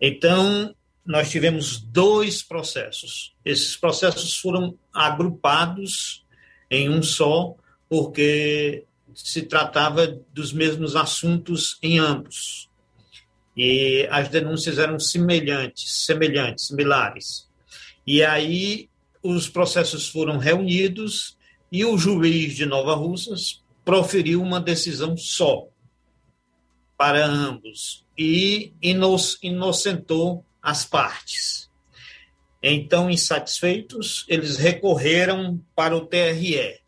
Então, nós tivemos dois processos. Esses processos foram agrupados em um só, porque se tratava dos mesmos assuntos em ambos. E as denúncias eram semelhantes, semelhantes, similares. E aí os processos foram reunidos e o juiz de Nova Russas proferiu uma decisão só para ambos e inocentou as partes. Então, insatisfeitos, eles recorreram para o TRE.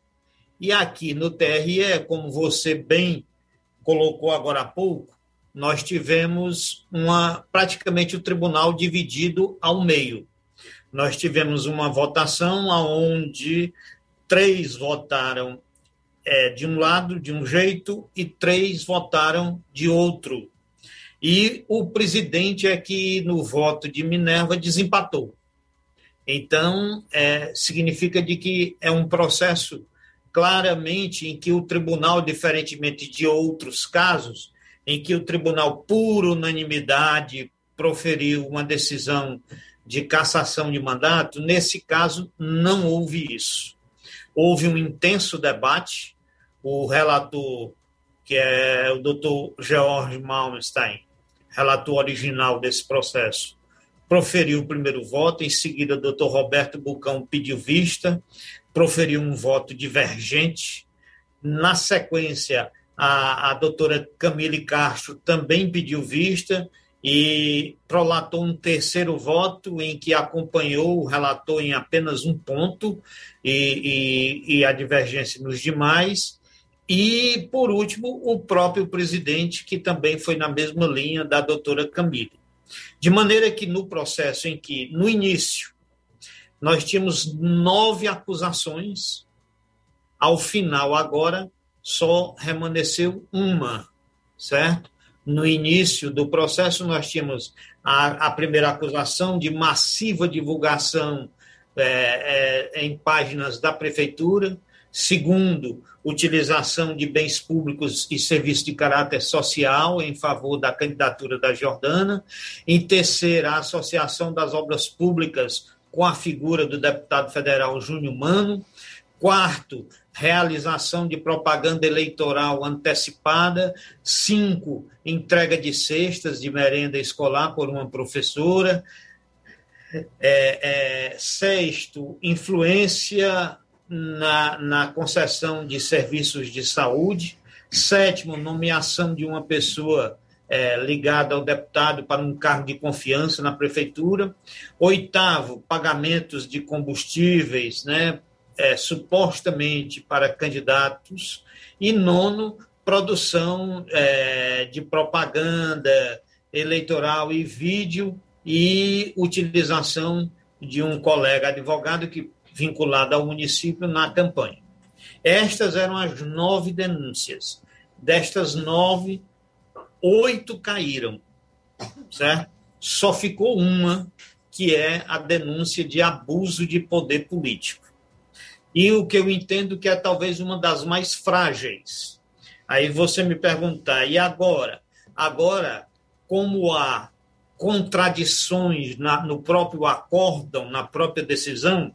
E aqui no TRE, como você bem colocou agora há pouco, nós tivemos uma praticamente o tribunal dividido ao meio. Nós tivemos uma votação onde três votaram é, de um lado, de um jeito, e três votaram de outro. E o presidente é que, no voto de Minerva, desempatou. Então, é, significa de que é um processo claramente em que o tribunal, diferentemente de outros casos, em que o tribunal, por unanimidade, proferiu uma decisão de cassação de mandato, nesse caso não houve isso. Houve um intenso debate, o relator que é o doutor George Malmstein, relator original desse processo, proferiu o primeiro voto, em seguida o doutor Roberto Bucão pediu vista, proferiu um voto divergente, na sequência a, a doutora Camille Castro também pediu vista e prolatou um terceiro voto em que acompanhou o relator em apenas um ponto e, e, e a divergência nos demais. E, por último, o próprio presidente, que também foi na mesma linha da doutora Camille. De maneira que no processo em que, no início, nós tínhamos nove acusações, ao final, agora, só remanesceu uma, certo? No início do processo, nós tínhamos a, a primeira acusação de massiva divulgação é, é, em páginas da prefeitura. Segundo, utilização de bens públicos e serviços de caráter social em favor da candidatura da Jordana. Em terceira, a associação das obras públicas com a figura do deputado federal Júnior Mano. Quarto, realização de propaganda eleitoral antecipada. Cinco, entrega de cestas de merenda escolar por uma professora. É, é, sexto, influência na, na concessão de serviços de saúde. Sétimo, nomeação de uma pessoa é, ligada ao deputado para um cargo de confiança na prefeitura. Oitavo, pagamentos de combustíveis, né, é, supostamente para candidatos, e nono, produção é, de propaganda eleitoral e vídeo e utilização de um colega advogado que vinculado ao município na campanha. Estas eram as nove denúncias. Destas nove, oito caíram, certo? Só ficou uma, que é a denúncia de abuso de poder político e o que eu entendo que é talvez uma das mais frágeis. Aí você me perguntar, e agora? Agora, como há contradições na, no próprio acórdão, na própria decisão,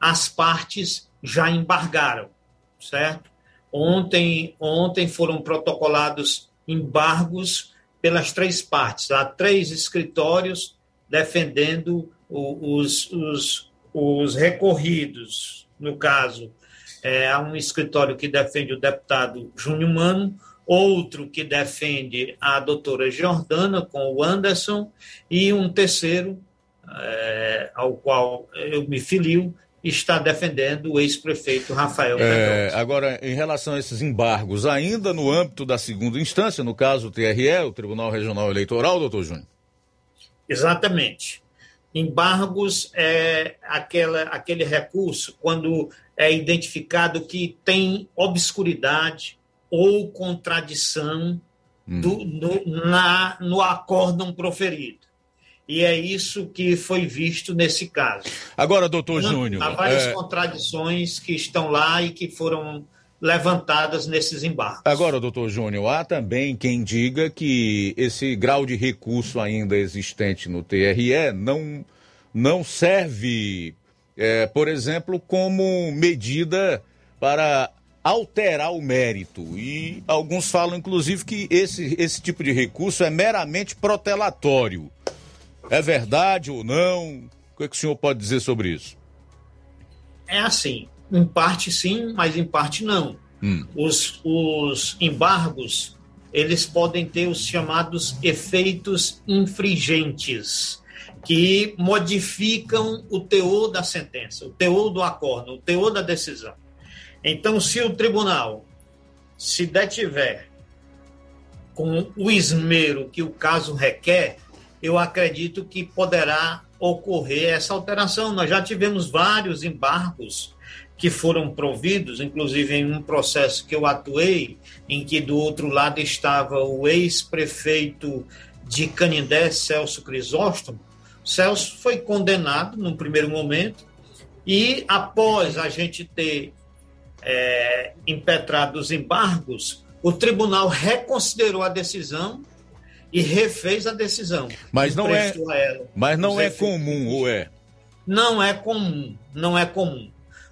as partes já embargaram, certo? Ontem, ontem foram protocolados embargos pelas três partes. Há três escritórios defendendo os, os, os recorridos, no caso, é, há um escritório que defende o deputado Júnior Mano, outro que defende a doutora Jordana com o Anderson, e um terceiro, é, ao qual eu me filio, está defendendo o ex-prefeito Rafael é, Agora, em relação a esses embargos, ainda no âmbito da segunda instância, no caso o TRE, o Tribunal Regional Eleitoral, doutor Júnior? Exatamente. Embargos é aquela, aquele recurso quando é identificado que tem obscuridade ou contradição hum. do, no, na, no acórdão proferido. E é isso que foi visto nesse caso. Agora, doutor Júnior. Há várias é... contradições que estão lá e que foram levantadas nesses embargos. Agora, doutor Júnior, há também quem diga que esse grau de recurso ainda existente no TRE não, não serve, é, por exemplo, como medida para alterar o mérito. E alguns falam, inclusive, que esse, esse tipo de recurso é meramente protelatório. É verdade ou não? O que, é que o senhor pode dizer sobre isso? É assim, em parte sim, mas em parte não. Hum. Os, os embargos, eles podem ter os chamados efeitos infringentes, que modificam o teor da sentença, o teor do acordo, o teor da decisão. Então, se o tribunal se detiver com o esmero que o caso requer, eu acredito que poderá ocorrer essa alteração. Nós já tivemos vários embargos que foram providos, inclusive em um processo que eu atuei, em que do outro lado estava o ex-prefeito de Canindé, Celso Crisóstomo. Celso foi condenado num primeiro momento e após a gente ter é, impetrado os embargos, o tribunal reconsiderou a decisão e refez a decisão. Mas não é, mas não é comum, ou é? Não é comum, não é comum.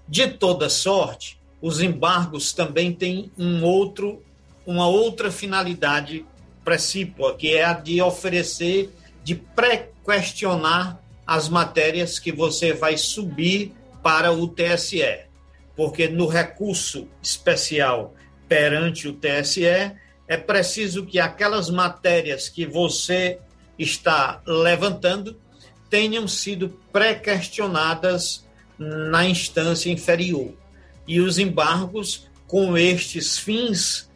De toda sorte, os embargos também têm um outro uma outra finalidade precípua, que é a de oferecer, de pré-questionar as matérias que você vai subir para o TSE. Porque no recurso especial perante o TSE, é preciso que aquelas matérias que você está levantando tenham sido pré-questionadas na instância inferior. E os embargos, com estes fins,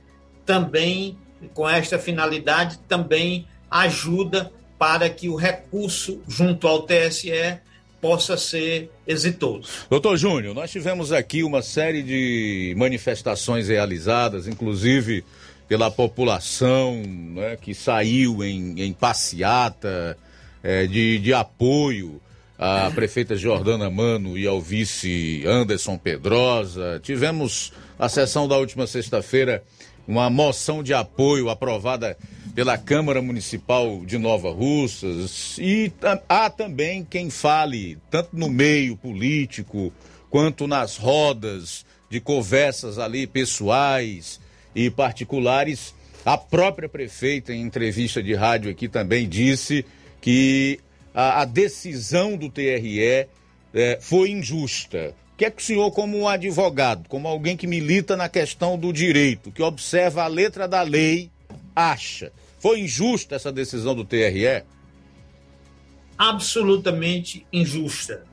também, com esta finalidade, também ajuda para que o recurso junto ao TSE possa ser exitoso. Doutor Júnior, nós tivemos aqui uma série de manifestações realizadas, inclusive pela população né, que saiu em, em passeata é, de, de apoio à prefeita Jordana Mano e ao vice Anderson Pedrosa. Tivemos a sessão da última sexta-feira uma moção de apoio aprovada pela Câmara Municipal de Nova Russas e há também quem fale, tanto no meio político quanto nas rodas de conversas ali pessoais e particulares. A própria prefeita, em entrevista de rádio aqui, também disse que a, a decisão do TRE é, foi injusta que é que o senhor, como um advogado, como alguém que milita na questão do direito, que observa a letra da lei, acha? Foi injusta essa decisão do TRE? Absolutamente injusta,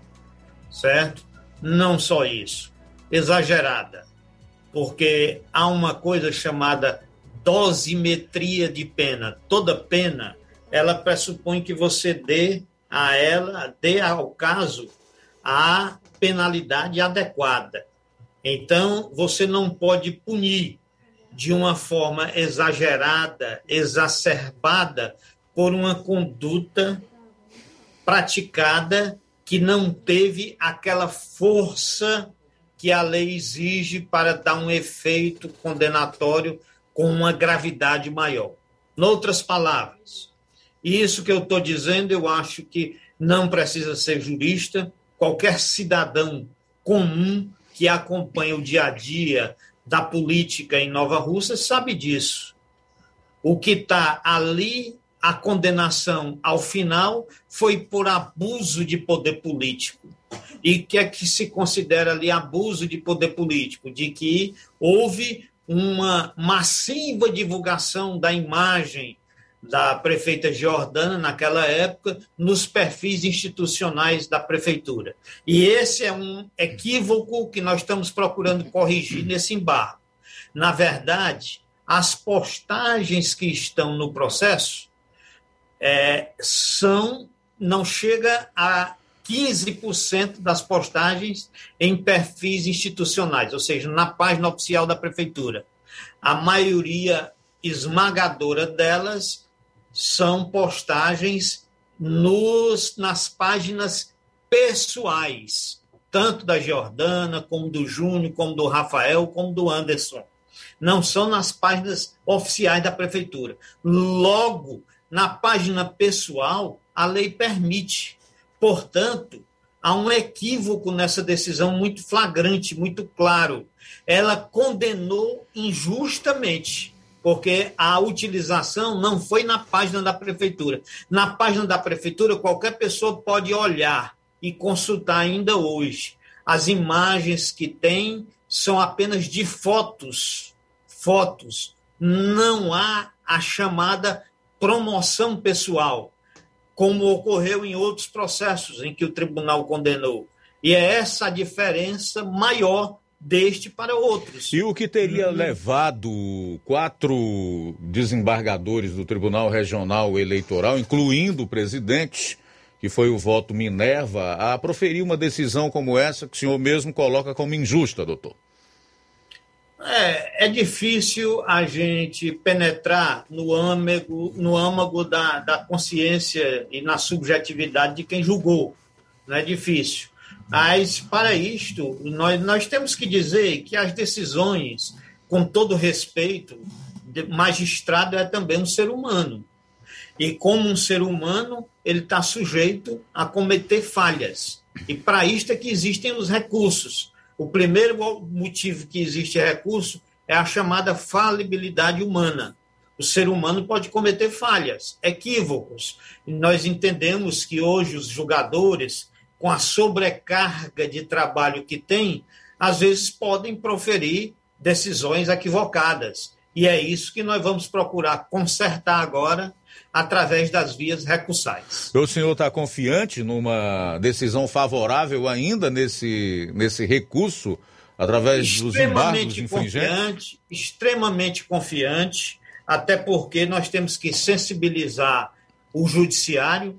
certo? Não só isso, exagerada, porque há uma coisa chamada dosimetria de pena. Toda pena, ela pressupõe que você dê a ela, dê ao caso a penalidade adequada. Então, você não pode punir de uma forma exagerada, exacerbada, por uma conduta praticada que não teve aquela força que a lei exige para dar um efeito condenatório com uma gravidade maior. Noutras palavras, isso que eu estou dizendo, eu acho que não precisa ser jurista, qualquer cidadão comum que acompanha o dia a dia da política em Nova Rússia sabe disso. O que está ali, a condenação ao final, foi por abuso de poder político. E que é que se considera ali abuso de poder político? De que houve uma massiva divulgação da imagem da prefeita Jordana, naquela época, nos perfis institucionais da prefeitura. E esse é um equívoco que nós estamos procurando corrigir nesse embargo. Na verdade, as postagens que estão no processo é, são não chega a 15% das postagens em perfis institucionais, ou seja, na página oficial da prefeitura. A maioria esmagadora delas são postagens nos, nas páginas pessoais, tanto da Jordana, como do Júnior, como do Rafael, como do Anderson. Não são nas páginas oficiais da prefeitura. Logo, na página pessoal, a lei permite. Portanto, há um equívoco nessa decisão muito flagrante, muito claro. Ela condenou injustamente porque a utilização não foi na página da prefeitura. Na página da prefeitura, qualquer pessoa pode olhar e consultar ainda hoje. As imagens que tem são apenas de fotos. Fotos. Não há a chamada promoção pessoal, como ocorreu em outros processos em que o tribunal condenou. E é essa a diferença maior deste para outros. E o que teria uhum. levado quatro desembargadores do Tribunal Regional Eleitoral, incluindo o presidente, que foi o voto Minerva, a proferir uma decisão como essa que o senhor mesmo coloca como injusta, doutor? É, é difícil a gente penetrar no âmago, no âmago da, da consciência e na subjetividade de quem julgou. Não é difícil. Mas, para isto, nós, nós temos que dizer que as decisões, com todo respeito, magistrado é também um ser humano. E, como um ser humano, ele está sujeito a cometer falhas. E, para isto, é que existem os recursos. O primeiro motivo que existe recurso é a chamada falibilidade humana. O ser humano pode cometer falhas, equívocos. E nós entendemos que hoje os julgadores, com a sobrecarga de trabalho que têm, às vezes podem proferir decisões equivocadas. E é isso que nós vamos procurar consertar agora através das vias recursais. O senhor está confiante numa decisão favorável ainda nesse, nesse recurso através dos embargos infringentes? Confiante, extremamente confiante, até porque nós temos que sensibilizar o judiciário,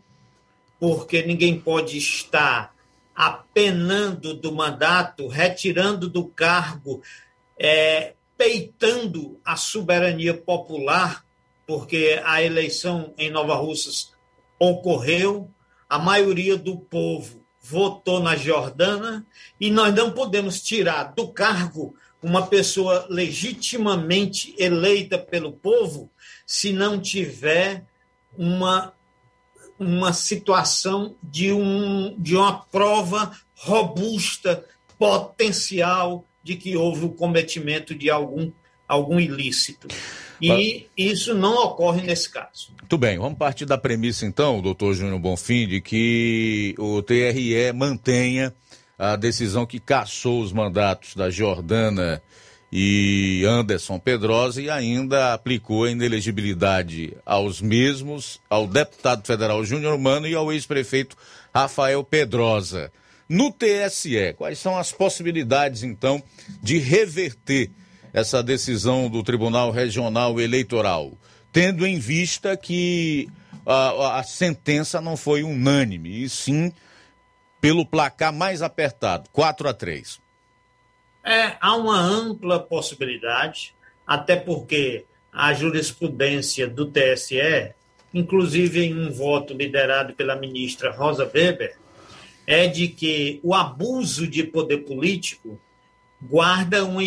porque ninguém pode estar apenando do mandato, retirando do cargo, é, peitando a soberania popular, porque a eleição em Nova Russas ocorreu, a maioria do povo votou na Jordana e nós não podemos tirar do cargo uma pessoa legitimamente eleita pelo povo se não tiver uma, uma situação de, um, de uma prova robusta, potencial de que houve o cometimento de algum, algum ilícito. E isso não ocorre nesse caso. Muito bem, vamos partir da premissa então, doutor Júnior Bonfim, de que o TRE mantenha a decisão que cassou os mandatos da Jordana e Anderson Pedrosa e ainda aplicou a inelegibilidade aos mesmos, ao deputado federal Júnior Mano e ao ex-prefeito Rafael Pedrosa. No TSE, quais são as possibilidades, então, de reverter essa decisão do Tribunal Regional Eleitoral, tendo em vista que a, a sentença não foi unânime, e sim pelo placar mais apertado, 4 a 3? É, há uma ampla possibilidade, até porque a jurisprudência do TSE, inclusive em um voto liderado pela ministra Rosa Weber, é de que o abuso de poder político guarda uma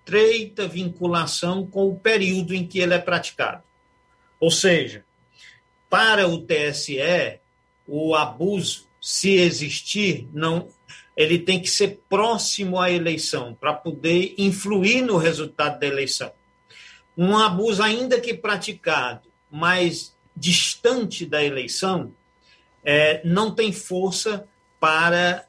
estreita vinculação com o período em que ele é praticado. Ou seja, para o TSE, o abuso, se existir, não, ele tem que ser próximo à eleição para poder influir no resultado da eleição. Um abuso, ainda que praticado, mas distante da eleição, é, não tem força para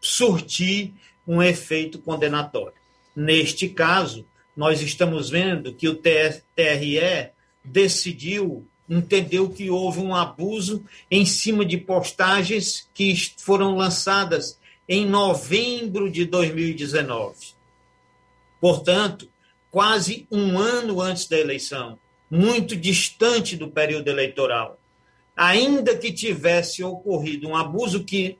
surtir um efeito condenatório. Neste caso, nós estamos vendo que o TRE decidiu, entendeu que houve um abuso em cima de postagens que foram lançadas em novembro de 2019. Portanto, quase um ano antes da eleição, muito distante do período eleitoral. Ainda que tivesse ocorrido um abuso que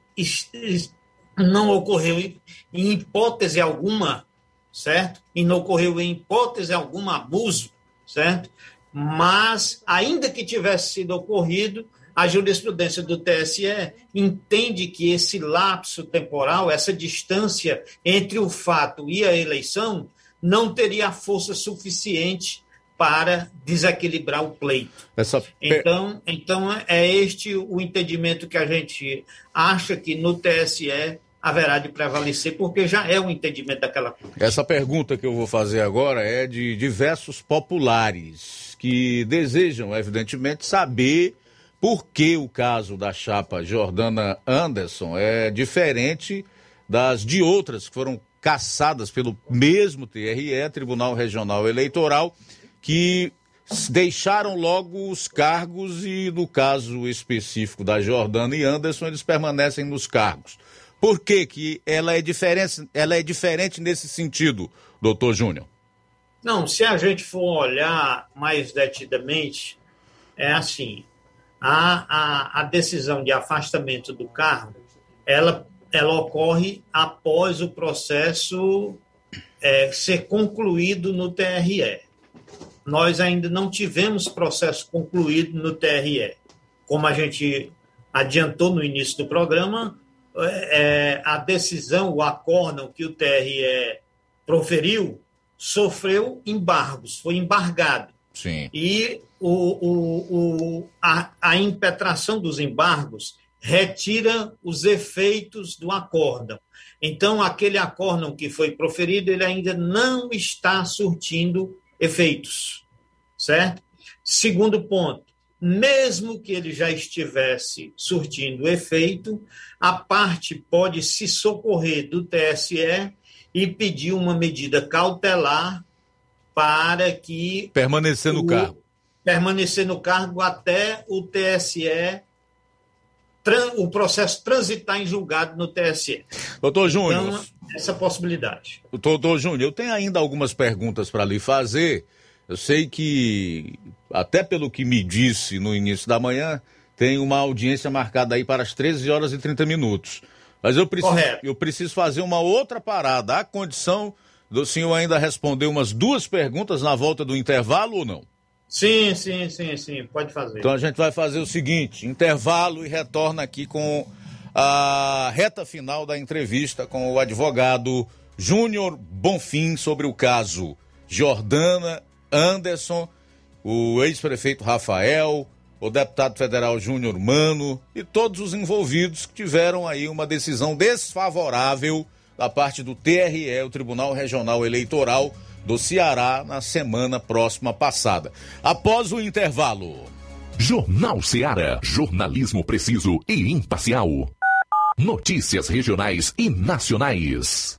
não ocorreu em hipótese alguma, certo? E não ocorreu em hipótese alguma abuso, certo? Mas, ainda que tivesse sido ocorrido, a jurisprudência do TSE entende que esse lapso temporal, essa distância entre o fato e a eleição, não teria força suficiente para desequilibrar o pleito. Essa... Então, então, é este o entendimento que a gente acha que no TSE haverá de prevalecer, porque já é o entendimento daquela coisa. Essa pergunta que eu vou fazer agora é de diversos populares que desejam, evidentemente, saber por que o caso da chapa Jordana Anderson é diferente das de outras que foram caçadas pelo mesmo TRE, Tribunal Regional Eleitoral, que deixaram logo os cargos e, no caso específico da Jordana e Anderson, eles permanecem nos cargos. Por que, que ela, é diferente, ela é diferente nesse sentido, doutor Júnior? Não, se a gente for olhar mais detidamente, é assim, a, a, a decisão de afastamento do cargo, ela, ela ocorre após o processo é, ser concluído no TRE nós ainda não tivemos processo concluído no TRE. Como a gente adiantou no início do programa, é, a decisão, o acórdão que o TRE proferiu, sofreu embargos, foi embargado. Sim. E o, o, o, a, a impetração dos embargos retira os efeitos do acórdão. Então, aquele acórdão que foi proferido, ele ainda não está surtindo efeitos, certo? Segundo ponto, mesmo que ele já estivesse surtindo efeito, a parte pode se socorrer do TSE e pedir uma medida cautelar para que permanecer no o, cargo, permanecer no cargo até o TSE o processo transitar em julgado no TSE. Doutor Júnior. Então, essa possibilidade. Doutor Júnior, eu tenho ainda algumas perguntas para lhe fazer. Eu sei que, até pelo que me disse no início da manhã, tem uma audiência marcada aí para as 13 horas e 30 minutos. Mas eu preciso, eu preciso fazer uma outra parada. Há condição do senhor ainda responder umas duas perguntas na volta do intervalo ou não? Sim, sim, sim, sim, pode fazer. Então a gente vai fazer o seguinte: intervalo e retorna aqui com a reta final da entrevista com o advogado Júnior Bonfim sobre o caso Jordana Anderson, o ex-prefeito Rafael, o deputado federal Júnior Mano e todos os envolvidos que tiveram aí uma decisão desfavorável da parte do TRE, o Tribunal Regional Eleitoral do Ceará, na semana próxima passada. Após o intervalo. Jornal Ceará, jornalismo preciso e imparcial. Notícias regionais e nacionais.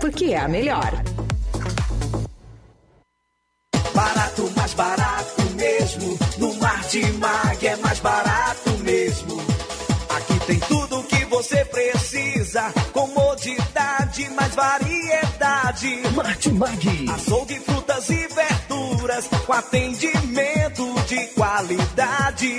porque é a melhor. Barato, mais barato mesmo. No Martimag é mais barato mesmo. Aqui tem tudo o que você precisa. Comodidade, mais variedade. Martimag. Açougue, frutas e verduras. Com atendimento de qualidade.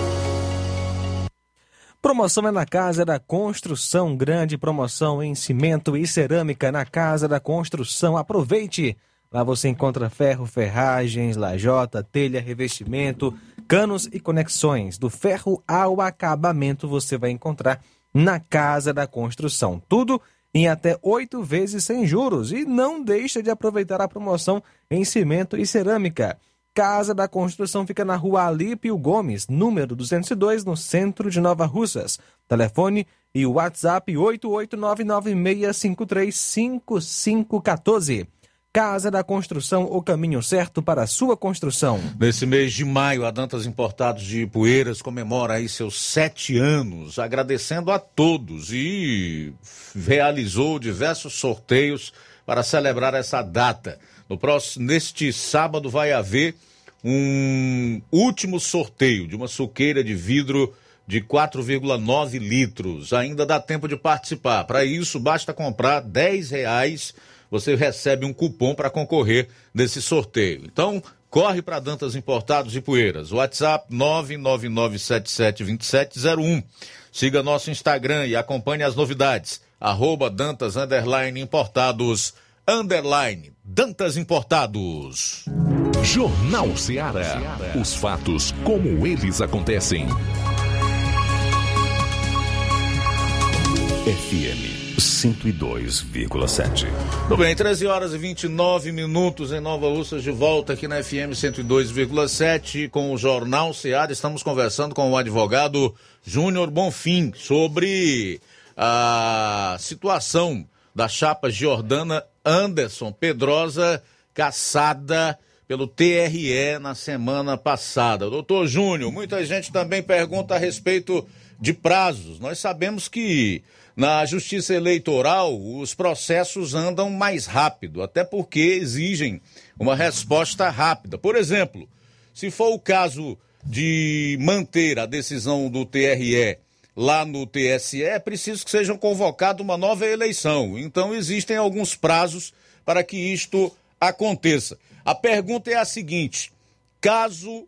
Promoção é na Casa da Construção. Grande promoção em cimento e cerâmica na Casa da Construção. Aproveite! Lá você encontra ferro, ferragens, lajota, telha, revestimento, canos e conexões. Do ferro ao acabamento você vai encontrar na Casa da Construção. Tudo em até oito vezes sem juros. E não deixa de aproveitar a promoção em cimento e cerâmica. Casa da Construção fica na rua Alípio Gomes, número 202, no centro de Nova Russas. Telefone e WhatsApp 88996535514. Casa da Construção, o caminho certo para a sua construção. Nesse mês de maio, a Dantas Importados de Poeiras comemora aí seus sete anos, agradecendo a todos e realizou diversos sorteios para celebrar essa data. No próximo, neste sábado vai haver um último sorteio de uma suqueira de vidro de 4,9 litros. Ainda dá tempo de participar. Para isso, basta comprar 10 reais. Você recebe um cupom para concorrer nesse sorteio. Então, corre para Dantas Importados e Poeiras. WhatsApp 999772701. Siga nosso Instagram e acompanhe as novidades. Arroba Dantas Underline Importados Underline Dantas Importados. Jornal Ceará. Os fatos como eles acontecem. FM 102,7. Tudo bem, 13 horas e 29 minutos em Nova Russas, de volta aqui na FM 102,7 com o Jornal Ceará. Estamos conversando com o advogado Júnior Bonfim sobre a situação da chapa Jordana Anderson Pedrosa caçada pelo TRE na semana passada. Doutor Júnior, muita gente também pergunta a respeito de prazos. Nós sabemos que na justiça eleitoral os processos andam mais rápido, até porque exigem uma resposta rápida. Por exemplo, se for o caso de manter a decisão do TRE lá no TSE, é preciso que sejam convocada uma nova eleição. Então existem alguns prazos para que isto aconteça. A pergunta é a seguinte: caso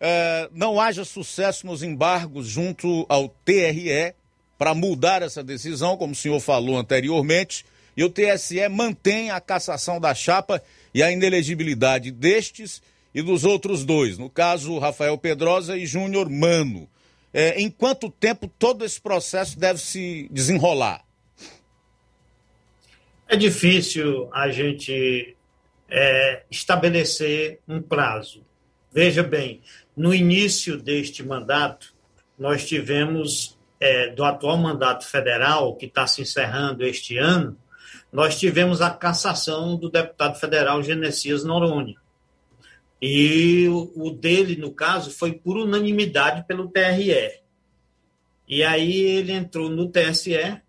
eh, não haja sucesso nos embargos junto ao TRE para mudar essa decisão, como o senhor falou anteriormente, e o TSE mantém a cassação da chapa e a inelegibilidade destes e dos outros dois, no caso Rafael Pedrosa e Júnior Mano. É, em quanto tempo todo esse processo deve se desenrolar? É difícil a gente é, estabelecer um prazo. Veja bem, no início deste mandato, nós tivemos, é, do atual mandato federal, que está se encerrando este ano, nós tivemos a cassação do deputado federal Genesias Noronha. E o, dele, no caso, foi por unanimidade pelo TRE. E aí ele entrou no TSE,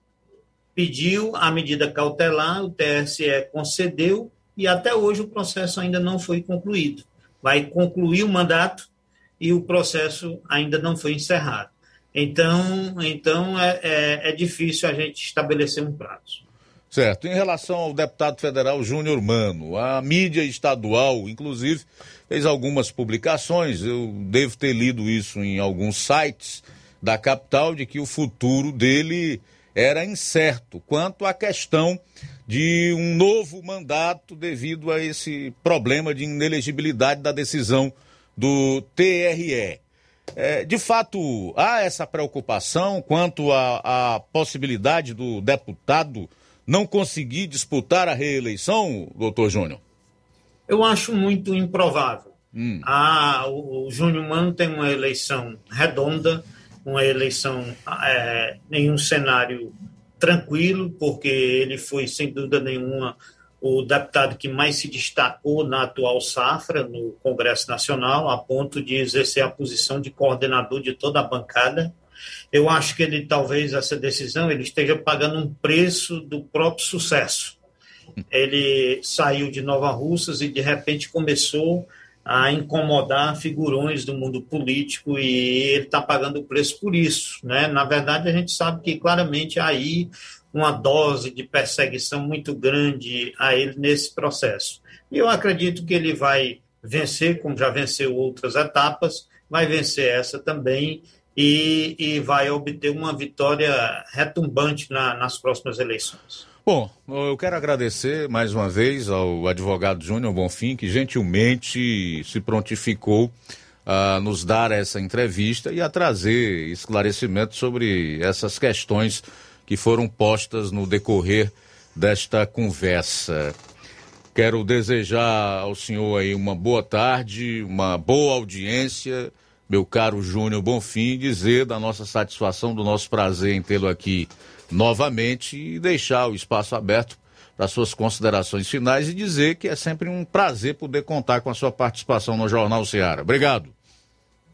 pediu a medida cautelar, o TSE concedeu e até hoje o processo ainda não foi concluído. Vai concluir o mandato e o processo ainda não foi encerrado. Então, então é, é, é difícil a gente estabelecer um prazo. Certo. Em relação ao deputado federal Júnior Mano, a mídia estadual, inclusive, fez algumas publicações, eu devo ter lido isso em alguns sites da capital, de que o futuro dele era incerto quanto à questão de um novo mandato devido a esse problema de inelegibilidade da decisão do TRE. É, de fato, há essa preocupação quanto à, à possibilidade do deputado não conseguir disputar a reeleição, doutor Júnior? Eu acho muito improvável. Hum. Ah, o, o Júnior Mano tem uma eleição redonda, uma eleição é, em um cenário tranquilo, porque ele foi, sem dúvida nenhuma, o deputado que mais se destacou na atual safra no Congresso Nacional, a ponto de exercer a posição de coordenador de toda a bancada. Eu acho que ele, talvez, essa decisão, ele esteja pagando um preço do próprio sucesso. Ele saiu de Nova Russas e, de repente, começou a incomodar figurões do mundo político e ele está pagando o preço por isso. Né? Na verdade, a gente sabe que claramente aí uma dose de perseguição muito grande a ele nesse processo. E eu acredito que ele vai vencer, como já venceu outras etapas, vai vencer essa também e, e vai obter uma vitória retumbante na, nas próximas eleições. Bom, eu quero agradecer mais uma vez ao advogado Júnior Bonfim, que gentilmente se prontificou a nos dar essa entrevista e a trazer esclarecimentos sobre essas questões que foram postas no decorrer desta conversa. Quero desejar ao senhor aí uma boa tarde, uma boa audiência, meu caro Júnior Bonfim, dizer da nossa satisfação, do nosso prazer em tê-lo aqui novamente e deixar o espaço aberto para suas considerações finais e dizer que é sempre um prazer poder contar com a sua participação no Jornal Ceará. Obrigado.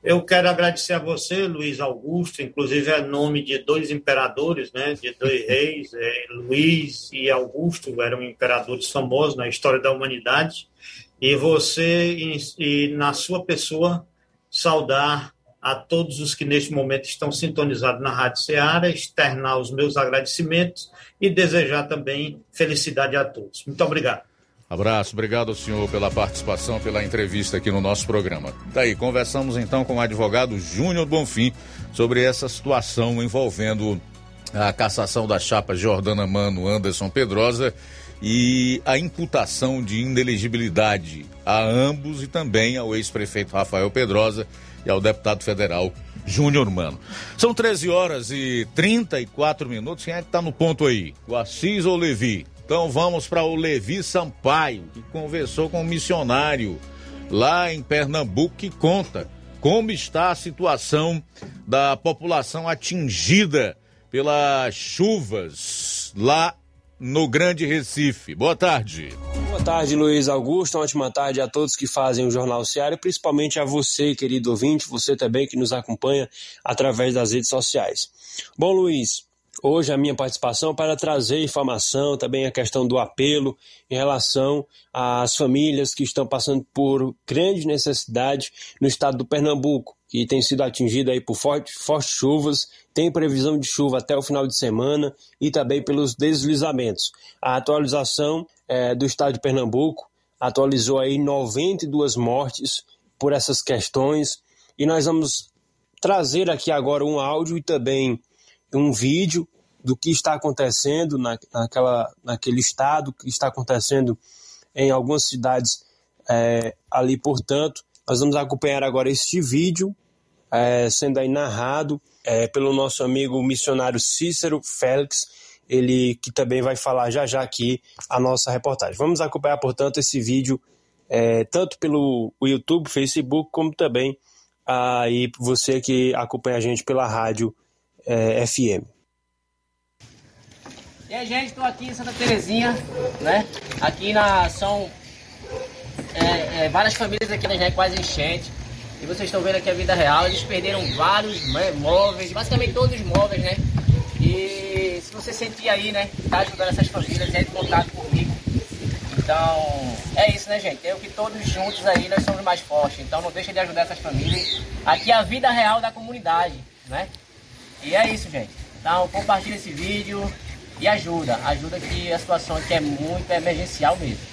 Eu quero agradecer a você, Luiz Augusto, inclusive é nome de dois imperadores, né, de dois (laughs) reis, é, Luiz e Augusto eram imperadores famosos na história da humanidade, e você, e, e na sua pessoa, saudar a todos os que neste momento estão sintonizados na Rádio Ceará, externar os meus agradecimentos e desejar também felicidade a todos. Muito obrigado. Abraço, obrigado senhor pela participação, pela entrevista aqui no nosso programa. Daí, conversamos então com o advogado Júnior Bonfim sobre essa situação envolvendo a cassação da chapa Jordana Mano Anderson Pedrosa e a imputação de inelegibilidade a ambos e também ao ex-prefeito Rafael Pedrosa e ao deputado federal Júnior Mano. São 13 horas e 34 minutos. Quem é que está no ponto aí? O Assis ou o Levi? Então vamos para o Levi Sampaio, que conversou com um missionário lá em Pernambuco que conta como está a situação da população atingida pelas chuvas lá no Grande Recife. Boa tarde. Boa tarde, Luiz Augusto. Uma ótima tarde a todos que fazem o Jornal Seara principalmente a você, querido ouvinte, você também que nos acompanha através das redes sociais. Bom, Luiz, hoje a minha participação para trazer informação, também a questão do apelo em relação às famílias que estão passando por grande necessidade no estado do Pernambuco, que tem sido atingida aí por fortes chuvas, tem previsão de chuva até o final de semana e também pelos deslizamentos. A atualização é, do estado de Pernambuco atualizou aí 92 mortes por essas questões e nós vamos trazer aqui agora um áudio e também um vídeo do que está acontecendo na, naquela, naquele estado, que está acontecendo em algumas cidades é, ali, portanto. Nós vamos acompanhar agora este vídeo, é, sendo aí narrado é, pelo nosso amigo missionário Cícero Félix, ele que também vai falar já já aqui a nossa reportagem. Vamos acompanhar, portanto, esse vídeo é, tanto pelo YouTube, Facebook, como também aí você que acompanha a gente pela rádio é, FM. E aí, gente, estou aqui em Santa Terezinha, né? Aqui na são é, é, várias famílias aqui, né? Quase enchente. E vocês estão vendo aqui a vida real. Eles perderam vários móveis, basicamente todos os móveis, né? E se você sentir aí, né? Tá ajudando essas famílias, entre em contato comigo. Então, é isso, né, gente? Eu que todos juntos aí nós somos mais fortes. Então, não deixem de ajudar essas famílias. Aqui é a vida real da comunidade, né? E é isso, gente. Então compartilha esse vídeo e ajuda. Ajuda que a situação aqui é muito emergencial mesmo.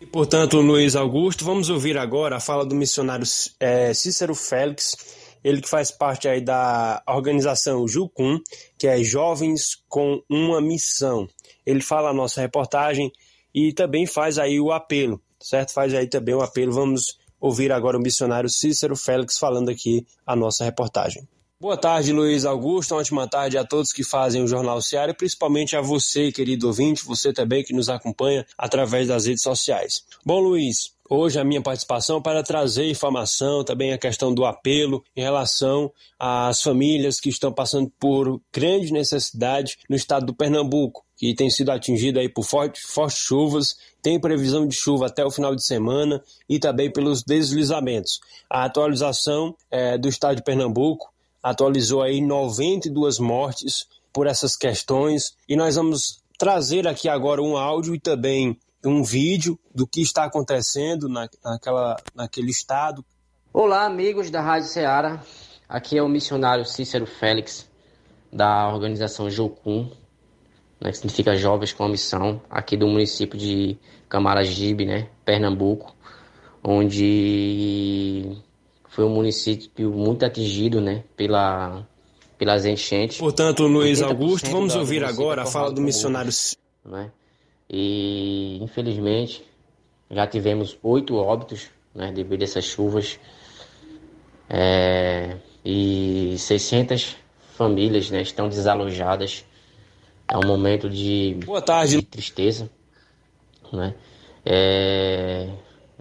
E, portanto, Luiz Augusto, vamos ouvir agora a fala do missionário é, Cícero Félix, ele que faz parte aí da organização Jucum, que é Jovens com uma Missão. Ele fala a nossa reportagem e também faz aí o apelo, certo? Faz aí também o apelo. Vamos ouvir agora o missionário Cícero Félix falando aqui a nossa reportagem. Boa tarde, Luiz Augusto. Uma ótima tarde a todos que fazem o Jornal Seara e principalmente a você, querido ouvinte, você também que nos acompanha através das redes sociais. Bom, Luiz, hoje a minha participação é para trazer informação, também a questão do apelo em relação às famílias que estão passando por grande necessidade no estado do Pernambuco, que tem sido atingida aí por fortes, chuvas, tem previsão de chuva até o final de semana e também pelos deslizamentos. A atualização é, do estado de Pernambuco atualizou aí 92 mortes por essas questões e nós vamos trazer aqui agora um áudio e também um vídeo do que está acontecendo na, naquela, naquele estado. Olá, amigos da Rádio Ceará. Aqui é o missionário Cícero Félix, da organização Jocum, né, que significa Jovens com a Missão, aqui do município de Camaragibe, né, Pernambuco, onde foi um município muito atingido, né, pela, pelas enchentes. Portanto, Luiz Augusto, vamos ouvir agora a fala do missionário. Né? E, infelizmente, já tivemos oito óbitos, né, devido a essas chuvas. É, e 600 famílias, né, estão desalojadas. É um momento de, Boa tarde. de tristeza, né? É,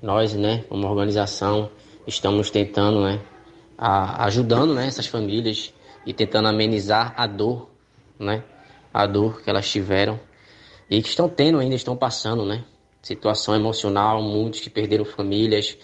nós, né, como organização, estamos tentando, né, a, ajudando, né, essas famílias e tentando amenizar a dor, né, a dor que elas tiveram e que estão tendo ainda, estão passando, né, situação emocional, muitos que perderam famílias,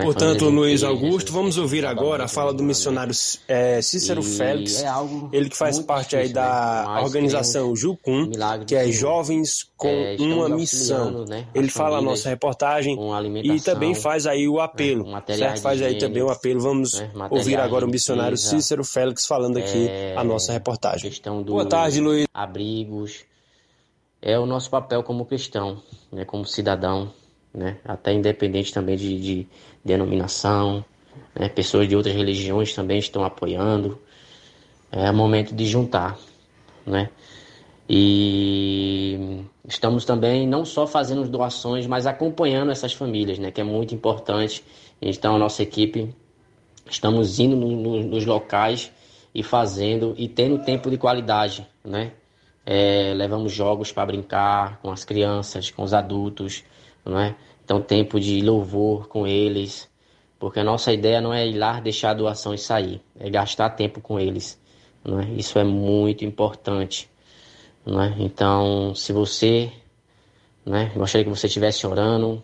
Portanto, Luiz Augusto, vamos ouvir agora a fala do missionário é, Cícero Félix, é ele que faz parte aí da né? Organização Jucum, que é. Jovens com É, uma missão. né, Ele fala a nossa reportagem e também faz aí o apelo, né, certo? Faz aí também o apelo. Vamos né, ouvir agora o missionário Cícero Félix falando aqui é, a nossa reportagem. Boa tarde, Luiz. abrigos. É o nosso papel como cristão, né, como cidadão, né, até independente também de, de denominação. Né, pessoas de outras religiões também estão apoiando. É momento de juntar, né? E estamos também não só fazendo doações, mas acompanhando essas famílias, né, que é muito importante. Então, a nossa equipe estamos indo no- no- nos locais e fazendo e tendo tempo de qualidade, né? É, levamos jogos para brincar com as crianças, com os adultos, não é? Então tempo de louvor com eles, porque a nossa ideia não é ir lá deixar a doação e sair, é gastar tempo com eles, não é? Isso é muito importante, não é? Então, se você, né, gostaria que você estivesse orando,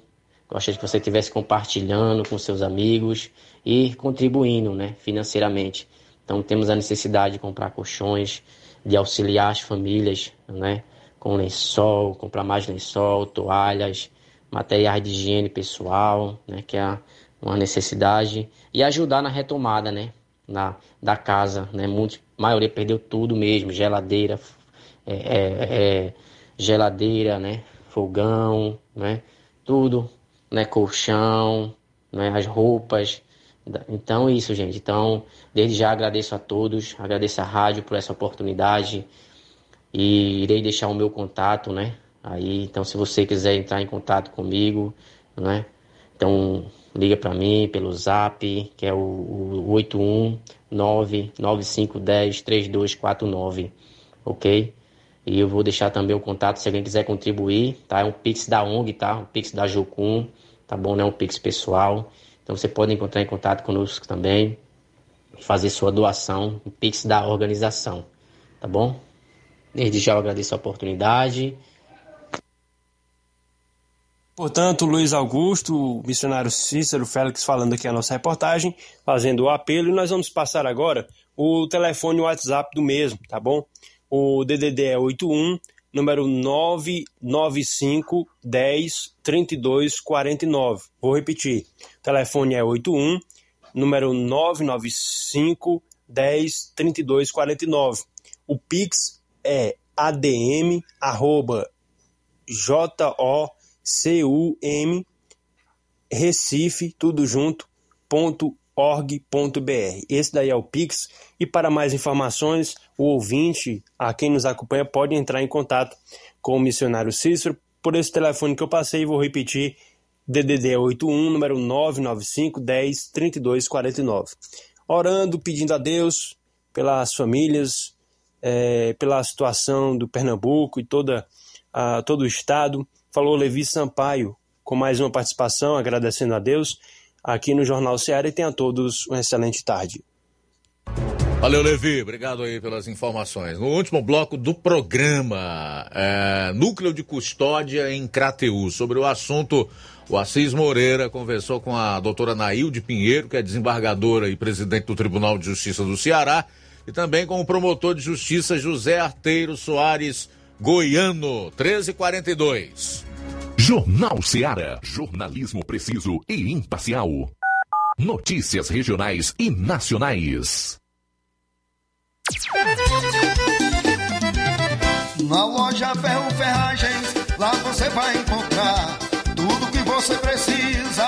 gostaria que você estivesse compartilhando com seus amigos e contribuindo, né, financeiramente. Então temos a necessidade de comprar colchões, de auxiliar as famílias, né, com lençol, comprar mais lençol, toalhas, materiais de higiene pessoal, né, que é uma necessidade e ajudar na retomada, né, na da casa, né, muitos, a maioria perdeu tudo mesmo, geladeira, é, é, é, geladeira, né, fogão, né, tudo, né, colchão, né, as roupas. Então, isso, gente. Então, desde já agradeço a todos, agradeço a rádio por essa oportunidade e irei deixar o meu contato, né? Aí, então, se você quiser entrar em contato comigo, né? Então, liga para mim pelo Zap, que é o, o 81995103249, ok? E eu vou deixar também o contato se alguém quiser contribuir, tá? É um Pix da ONG, tá? Um Pix da Jocum, tá bom? Não é um Pix pessoal. Então você pode entrar em contato conosco também, fazer sua doação, um Pix da organização, tá bom? Desde já eu agradeço a oportunidade. Portanto, Luiz Augusto, o missionário Cícero Félix falando aqui a nossa reportagem, fazendo o apelo, e nós vamos passar agora o telefone e o WhatsApp do mesmo, tá bom? O DDD é 81 número 995 10 32 49. Vou repetir. O telefone é 81 número 995 10 32 49. O Pix é adm arroba j-o C-U-M, Recife, tudo junto, ponto org.br. Esse daí é o Pix. E para mais informações, o ouvinte, a quem nos acompanha, pode entrar em contato com o missionário Cícero por esse telefone que eu passei. Vou repetir: DDD 81, número 995 10 32 49. Orando, pedindo a Deus pelas famílias, é, pela situação do Pernambuco e toda, a, todo o estado. Falou Levi Sampaio, com mais uma participação, agradecendo a Deus aqui no Jornal Ceará e tenha a todos uma excelente tarde. Valeu, Levi. Obrigado aí pelas informações. No último bloco do programa, é, Núcleo de Custódia em Crateú. Sobre o assunto, o Assis Moreira conversou com a doutora Nailde Pinheiro, que é desembargadora e presidente do Tribunal de Justiça do Ceará, e também com o promotor de justiça José Arteiro Soares Goiano, 1342. Jornal Ceará. Jornalismo preciso e imparcial. Notícias regionais e nacionais. Na loja Ferro Ferragens, lá você vai encontrar tudo que você precisa,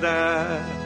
that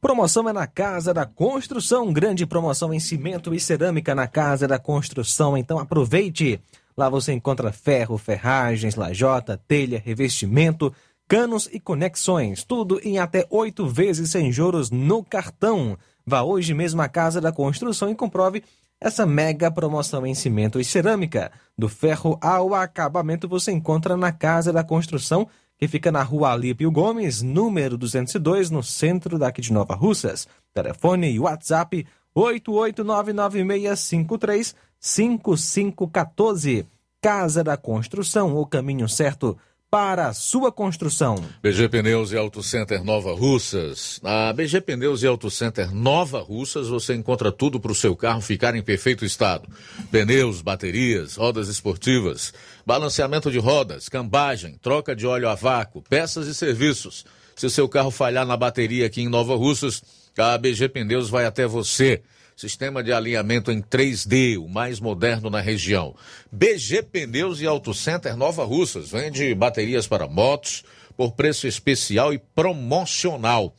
Promoção é na Casa da Construção, grande promoção em cimento e cerâmica na Casa da Construção. Então aproveite. Lá você encontra ferro, ferragens, lajota, telha, revestimento, canos e conexões. Tudo em até oito vezes sem juros no cartão. Vá hoje mesmo à Casa da Construção e comprove essa mega promoção em cimento e cerâmica. Do ferro ao acabamento você encontra na Casa da Construção que fica na rua Alípio Gomes, número 202, no centro daqui de Nova Russas. Telefone e WhatsApp 88996535514. Casa da Construção, o caminho certo para a sua construção. BG Pneus e Auto Center Nova Russas. Na BG Pneus e Auto Center Nova Russas você encontra tudo para o seu carro ficar em perfeito estado: pneus, baterias, rodas esportivas, balanceamento de rodas, cambagem, troca de óleo a vácuo, peças e serviços. Se o seu carro falhar na bateria aqui em Nova Russas, a BG Pneus vai até você. Sistema de alinhamento em 3D, o mais moderno na região. BG Pneus e Auto Center Nova Russas. Vende baterias para motos por preço especial e promocional.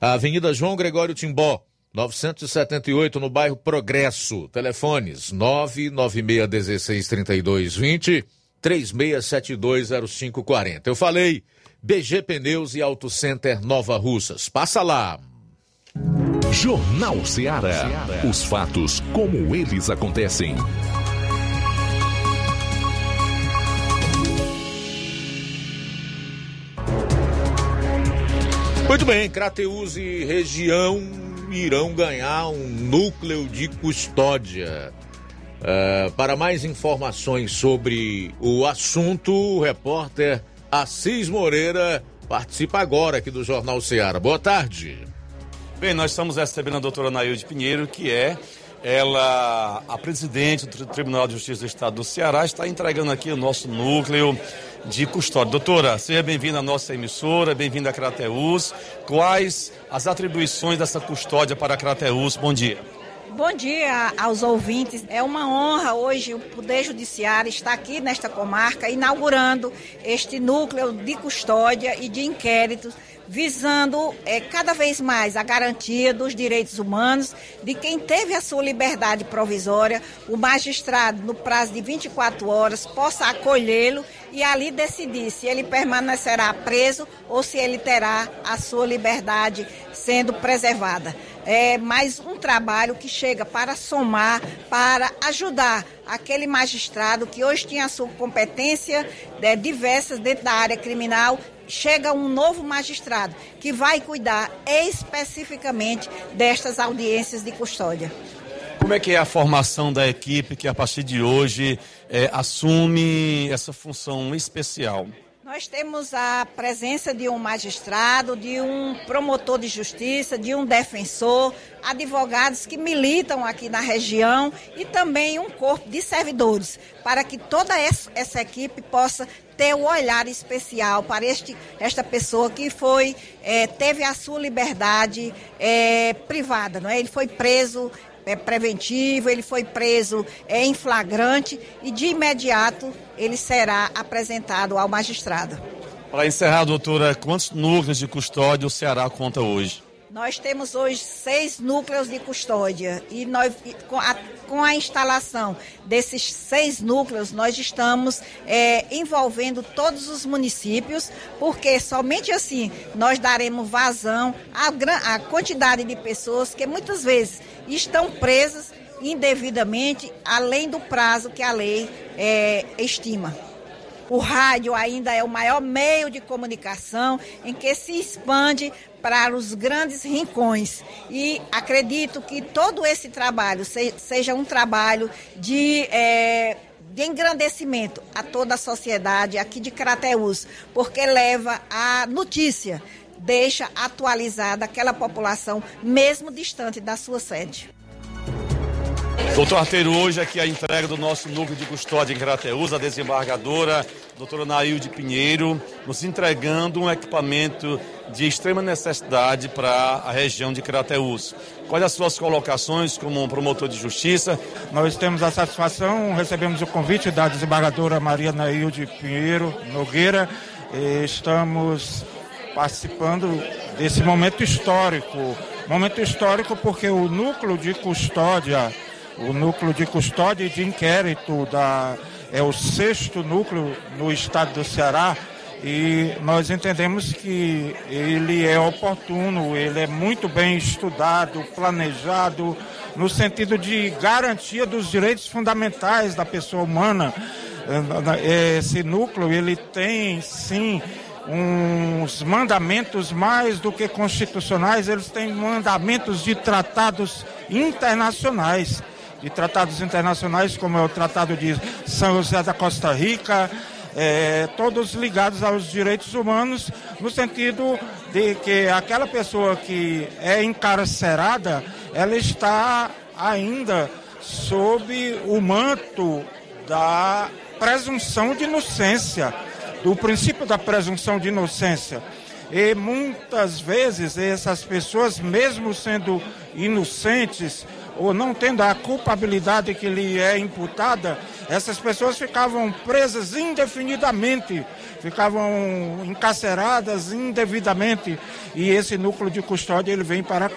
Avenida João Gregório Timbó, 978, no bairro Progresso. Telefones 996163220, 36720540. Eu falei, BG Pneus e Auto Center Nova Russas. Passa lá. Jornal Ceará. Os fatos como eles acontecem. Muito bem, Crateus e região irão ganhar um núcleo de custódia. Uh, para mais informações sobre o assunto, o repórter Assis Moreira participa agora aqui do Jornal Ceará. Boa tarde. Bem, nós estamos recebendo a doutora Nailde Pinheiro, que é ela, a presidente do Tribunal de Justiça do Estado do Ceará, está entregando aqui o nosso núcleo de custódia. Doutora, seja bem-vinda à nossa emissora, bem-vinda à Crateus. Quais as atribuições dessa custódia para a Crateus? Bom dia. Bom dia aos ouvintes. É uma honra hoje o Poder Judiciário estar aqui nesta comarca inaugurando este núcleo de custódia e de inquéritos visando é, cada vez mais a garantia dos direitos humanos de quem teve a sua liberdade provisória, o magistrado, no prazo de 24 horas, possa acolhê-lo e ali decidir se ele permanecerá preso ou se ele terá a sua liberdade sendo preservada é mais um trabalho que chega para somar, para ajudar aquele magistrado que hoje tinha a sua competência é, diversas dentro da área criminal chega um novo magistrado que vai cuidar especificamente destas audiências de custódia. Como é que é a formação da equipe que a partir de hoje é, assume essa função especial? Nós temos a presença de um magistrado, de um promotor de justiça, de um defensor, advogados que militam aqui na região e também um corpo de servidores, para que toda essa equipe possa ter o um olhar especial para este, esta pessoa que foi é, teve a sua liberdade é, privada, não é? Ele foi preso preventivo, ele foi preso é, em flagrante e de imediato ele será apresentado ao magistrado. Para encerrar, doutora, quantos núcleos de custódia o Ceará conta hoje? Nós temos hoje seis núcleos de custódia e nós, com, a, com a instalação desses seis núcleos, nós estamos é, envolvendo todos os municípios, porque somente assim nós daremos vazão à, à quantidade de pessoas que muitas vezes estão presas indevidamente, além do prazo que a lei é, estima. O rádio ainda é o maior meio de comunicação em que se expande para os grandes rincões. E acredito que todo esse trabalho seja um trabalho de. É, de engrandecimento a toda a sociedade aqui de Crateús, porque leva a notícia, deixa atualizada aquela população, mesmo distante da sua sede. Doutor Arteiro, hoje aqui a entrega do nosso núcleo de custódia em Crateus, a desembargadora, doutora Nailde Pinheiro, nos entregando um equipamento de extrema necessidade para a região de Crateus. Quais as suas colocações como promotor de justiça? Nós temos a satisfação, recebemos o convite da desembargadora Maria Nailde Pinheiro Nogueira, estamos participando desse momento histórico. Momento histórico porque o núcleo de custódia o núcleo de custódia e de inquérito da, é o sexto núcleo no estado do Ceará e nós entendemos que ele é oportuno, ele é muito bem estudado, planejado, no sentido de garantia dos direitos fundamentais da pessoa humana. Esse núcleo ele tem sim uns mandamentos mais do que constitucionais, eles têm mandamentos de tratados internacionais de tratados internacionais, como é o Tratado de São José da Costa Rica, é, todos ligados aos direitos humanos, no sentido de que aquela pessoa que é encarcerada, ela está ainda sob o manto da presunção de inocência, do princípio da presunção de inocência. E muitas vezes essas pessoas, mesmo sendo inocentes ou não tendo a culpabilidade que lhe é imputada, essas pessoas ficavam presas indefinidamente, ficavam encarceradas indevidamente. E esse núcleo de custódia ele vem para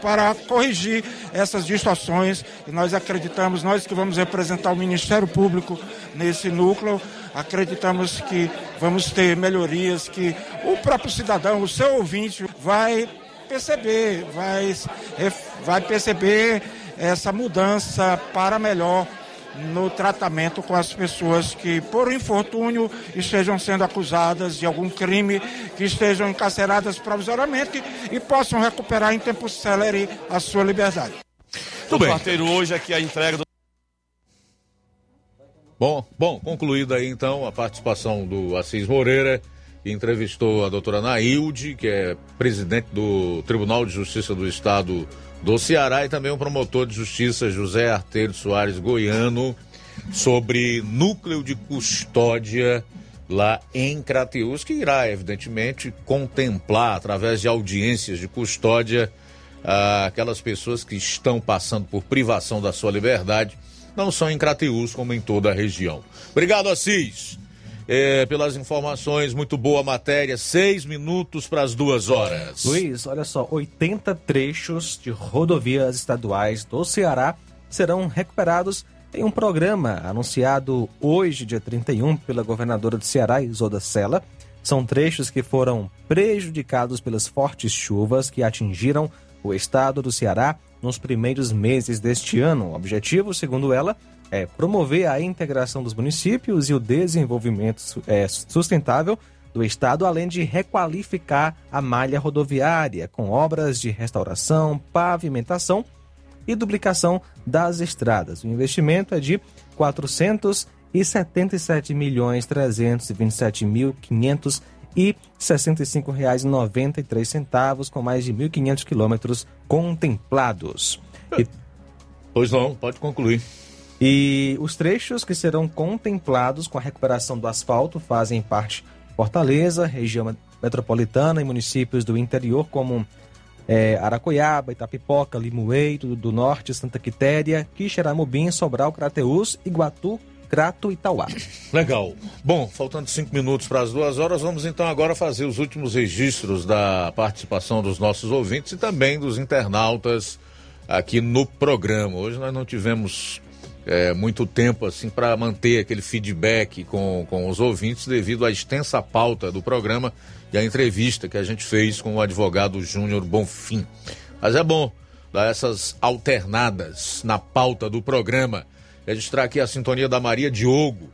para corrigir essas distorções e nós acreditamos, nós que vamos representar o Ministério Público nesse núcleo, acreditamos que vamos ter melhorias, que o próprio cidadão, o seu ouvinte, vai perceber, vai, vai perceber essa mudança para melhor no tratamento com as pessoas que, por infortúnio, estejam sendo acusadas de algum crime, que estejam encarceradas provisoriamente e possam recuperar em tempo célere a sua liberdade. Tudo bem. parteiro hoje aqui a entrega do Bom, bom, concluída aí então a participação do Assis Moreira, entrevistou a doutora Nailde, que é presidente do Tribunal de Justiça do Estado do Ceará, e também o promotor de justiça José Arteiro Soares Goiano, sobre núcleo de custódia lá em Crateus, que irá, evidentemente, contemplar, através de audiências de custódia, ah, aquelas pessoas que estão passando por privação da sua liberdade, não só em Crateus, como em toda a região. Obrigado, Assis é, pelas informações. Muito boa matéria. Seis minutos para as duas horas. Luiz, olha só: 80 trechos de rodovias estaduais do Ceará serão recuperados em um programa anunciado hoje, dia 31, pela governadora do Ceará, Isoda Sela. São trechos que foram prejudicados pelas fortes chuvas que atingiram o estado do Ceará nos primeiros meses deste ano. O objetivo, segundo ela, é promover a integração dos municípios e o desenvolvimento é, sustentável do Estado, além de requalificar a malha rodoviária com obras de restauração, pavimentação e duplicação das estradas. O investimento é de 477 milhões 327 mil 500 e R$ 65,93 com mais de 1.500 quilômetros contemplados. E... Pois não, pode concluir. E os trechos que serão contemplados com a recuperação do asfalto fazem parte Fortaleza, região metropolitana e municípios do interior como é, Aracoiaba, Itapipoca, Limoeiro do Norte, Santa Quitéria, Quixeramobim, Sobral, Crateús, Iguatu, Crato e Tauá. Legal. Bom, faltando cinco minutos para as duas horas, vamos então agora fazer os últimos registros da participação dos nossos ouvintes e também dos internautas aqui no programa. Hoje nós não tivemos é, muito tempo assim para manter aquele feedback com, com os ouvintes devido à extensa pauta do programa e à entrevista que a gente fez com o advogado Júnior Bonfim. Mas é bom dar essas alternadas na pauta do programa. Registrar aqui a sintonia da Maria Diogo,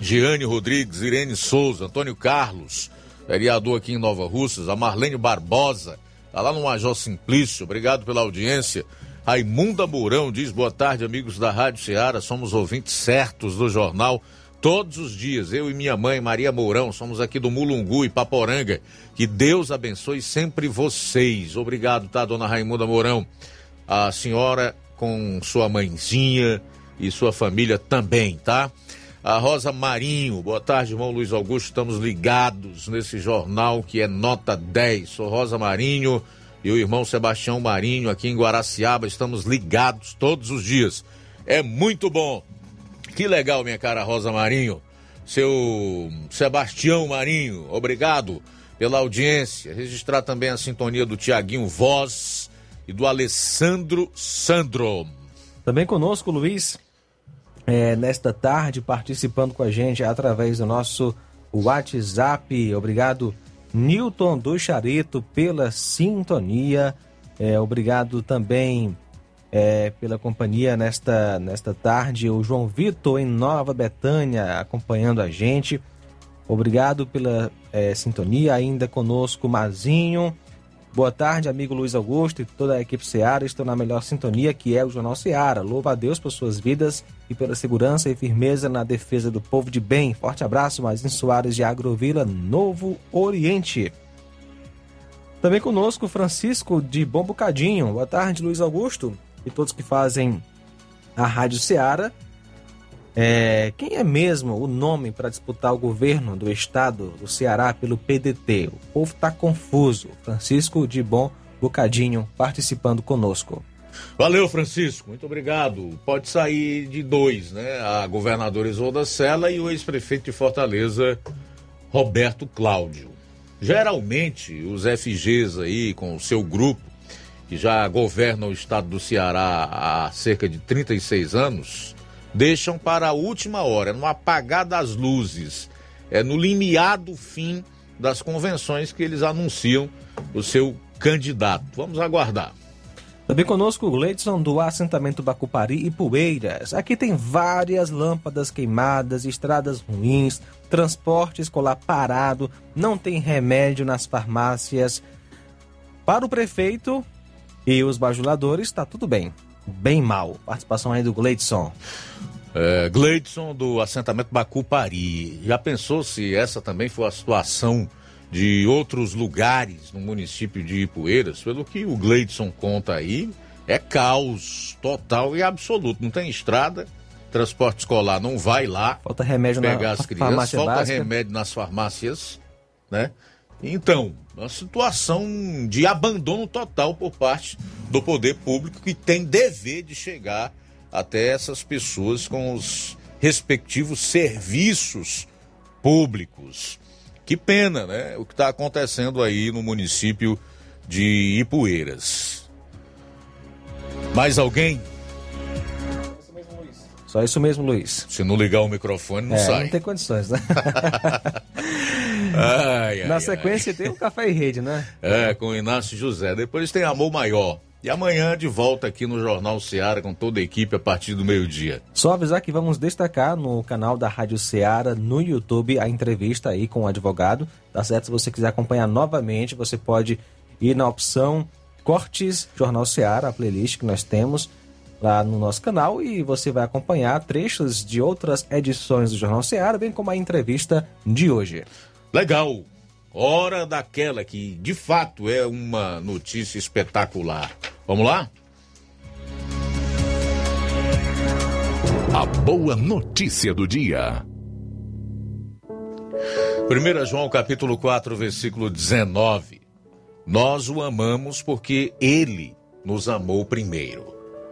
Giane Rodrigues, Irene Souza, Antônio Carlos, vereador aqui em Nova Russas, a Marlene Barbosa, tá lá no Major Simplício, obrigado pela audiência. Raimunda Mourão diz: boa tarde, amigos da Rádio Ceará. Somos ouvintes certos do jornal todos os dias. Eu e minha mãe, Maria Mourão, somos aqui do Mulungu e Paporanga. Que Deus abençoe sempre vocês. Obrigado, tá, dona Raimunda Mourão? A senhora com sua mãezinha e sua família também, tá? A Rosa Marinho, boa tarde, irmão Luiz Augusto. Estamos ligados nesse jornal que é nota 10. Sou Rosa Marinho e o irmão Sebastião Marinho aqui em Guaraciaba. Estamos ligados todos os dias. É muito bom. Que legal, minha cara Rosa Marinho. Seu Sebastião Marinho, obrigado pela audiência. Registrar também a sintonia do Tiaguinho Voz e do Alessandro Sandro. Também conosco, Luiz, é, nesta tarde, participando com a gente através do nosso WhatsApp. Obrigado Newton do Charito pela sintonia. É, obrigado também é, pela companhia nesta, nesta tarde. O João Vitor em Nova Betânia acompanhando a gente. Obrigado pela é, sintonia. Ainda conosco, Mazinho. Boa tarde, amigo Luiz Augusto e toda a equipe Seara. Estou na melhor sintonia que é o Jornal Seara. Louva a Deus por suas vidas e pela segurança e firmeza na defesa do povo de bem. Forte abraço, Mazinho Soares de Agrovila, Novo Oriente. Também conosco Francisco de Bom Bocadinho. Boa tarde, Luiz Augusto e todos que fazem a Rádio Seara. É, quem é mesmo o nome para disputar o governo do estado do Ceará pelo PDT? O povo está confuso. Francisco de Bom Bocadinho participando conosco. Valeu, Francisco. Muito obrigado. Pode sair de dois, né? A governadora Isolda Sela e o ex-prefeito de Fortaleza, Roberto Cláudio. Geralmente, os FGs aí, com o seu grupo, que já governa o estado do Ceará há cerca de 36 anos, deixam para a última hora, no apagar das luzes, é no limiar do fim das convenções que eles anunciam o seu candidato. Vamos aguardar. Também conosco o Gleidson do assentamento Bacupari e Poeiras. Aqui tem várias lâmpadas queimadas, estradas ruins, transporte escolar parado, não tem remédio nas farmácias. Para o prefeito e os bajuladores, está tudo bem. Bem mal. Participação aí do Gleidson. É, Gleidson do assentamento Bacupari. Já pensou se essa também foi a situação de outros lugares no município de Ipueiras? Pelo que o Gleidson conta aí, é caos total e absoluto. Não tem estrada, transporte escolar não vai lá. Falta remédio pegar na as crianças, falta básica. remédio nas farmácias, né? Então, uma situação de abandono total por parte do poder público que tem dever de chegar até essas pessoas com os respectivos serviços públicos. Que pena, né? O que está acontecendo aí no município de Ipueiras. Mais alguém? Só isso mesmo, Luiz. Se não ligar o microfone, não é, sai. não tem condições, né? (laughs) Ai, ai, Na sequência tem o Café e Rede, né? É, com o Inácio José. Depois tem Amor Maior. E amanhã de volta aqui no Jornal Seara com toda a equipe a partir do meio-dia. Só avisar que vamos destacar no canal da Rádio Ceará no YouTube a entrevista aí com o advogado. Tá certo? Se você quiser acompanhar novamente, você pode ir na opção Cortes Jornal Ceará, a playlist que nós temos lá no nosso canal e você vai acompanhar trechos de outras edições do Jornal Ceará, bem como a entrevista de hoje. Legal. Hora daquela que de fato é uma notícia espetacular. Vamos lá? A boa notícia do dia. 1 João capítulo 4, versículo 19. Nós o amamos porque ele nos amou primeiro.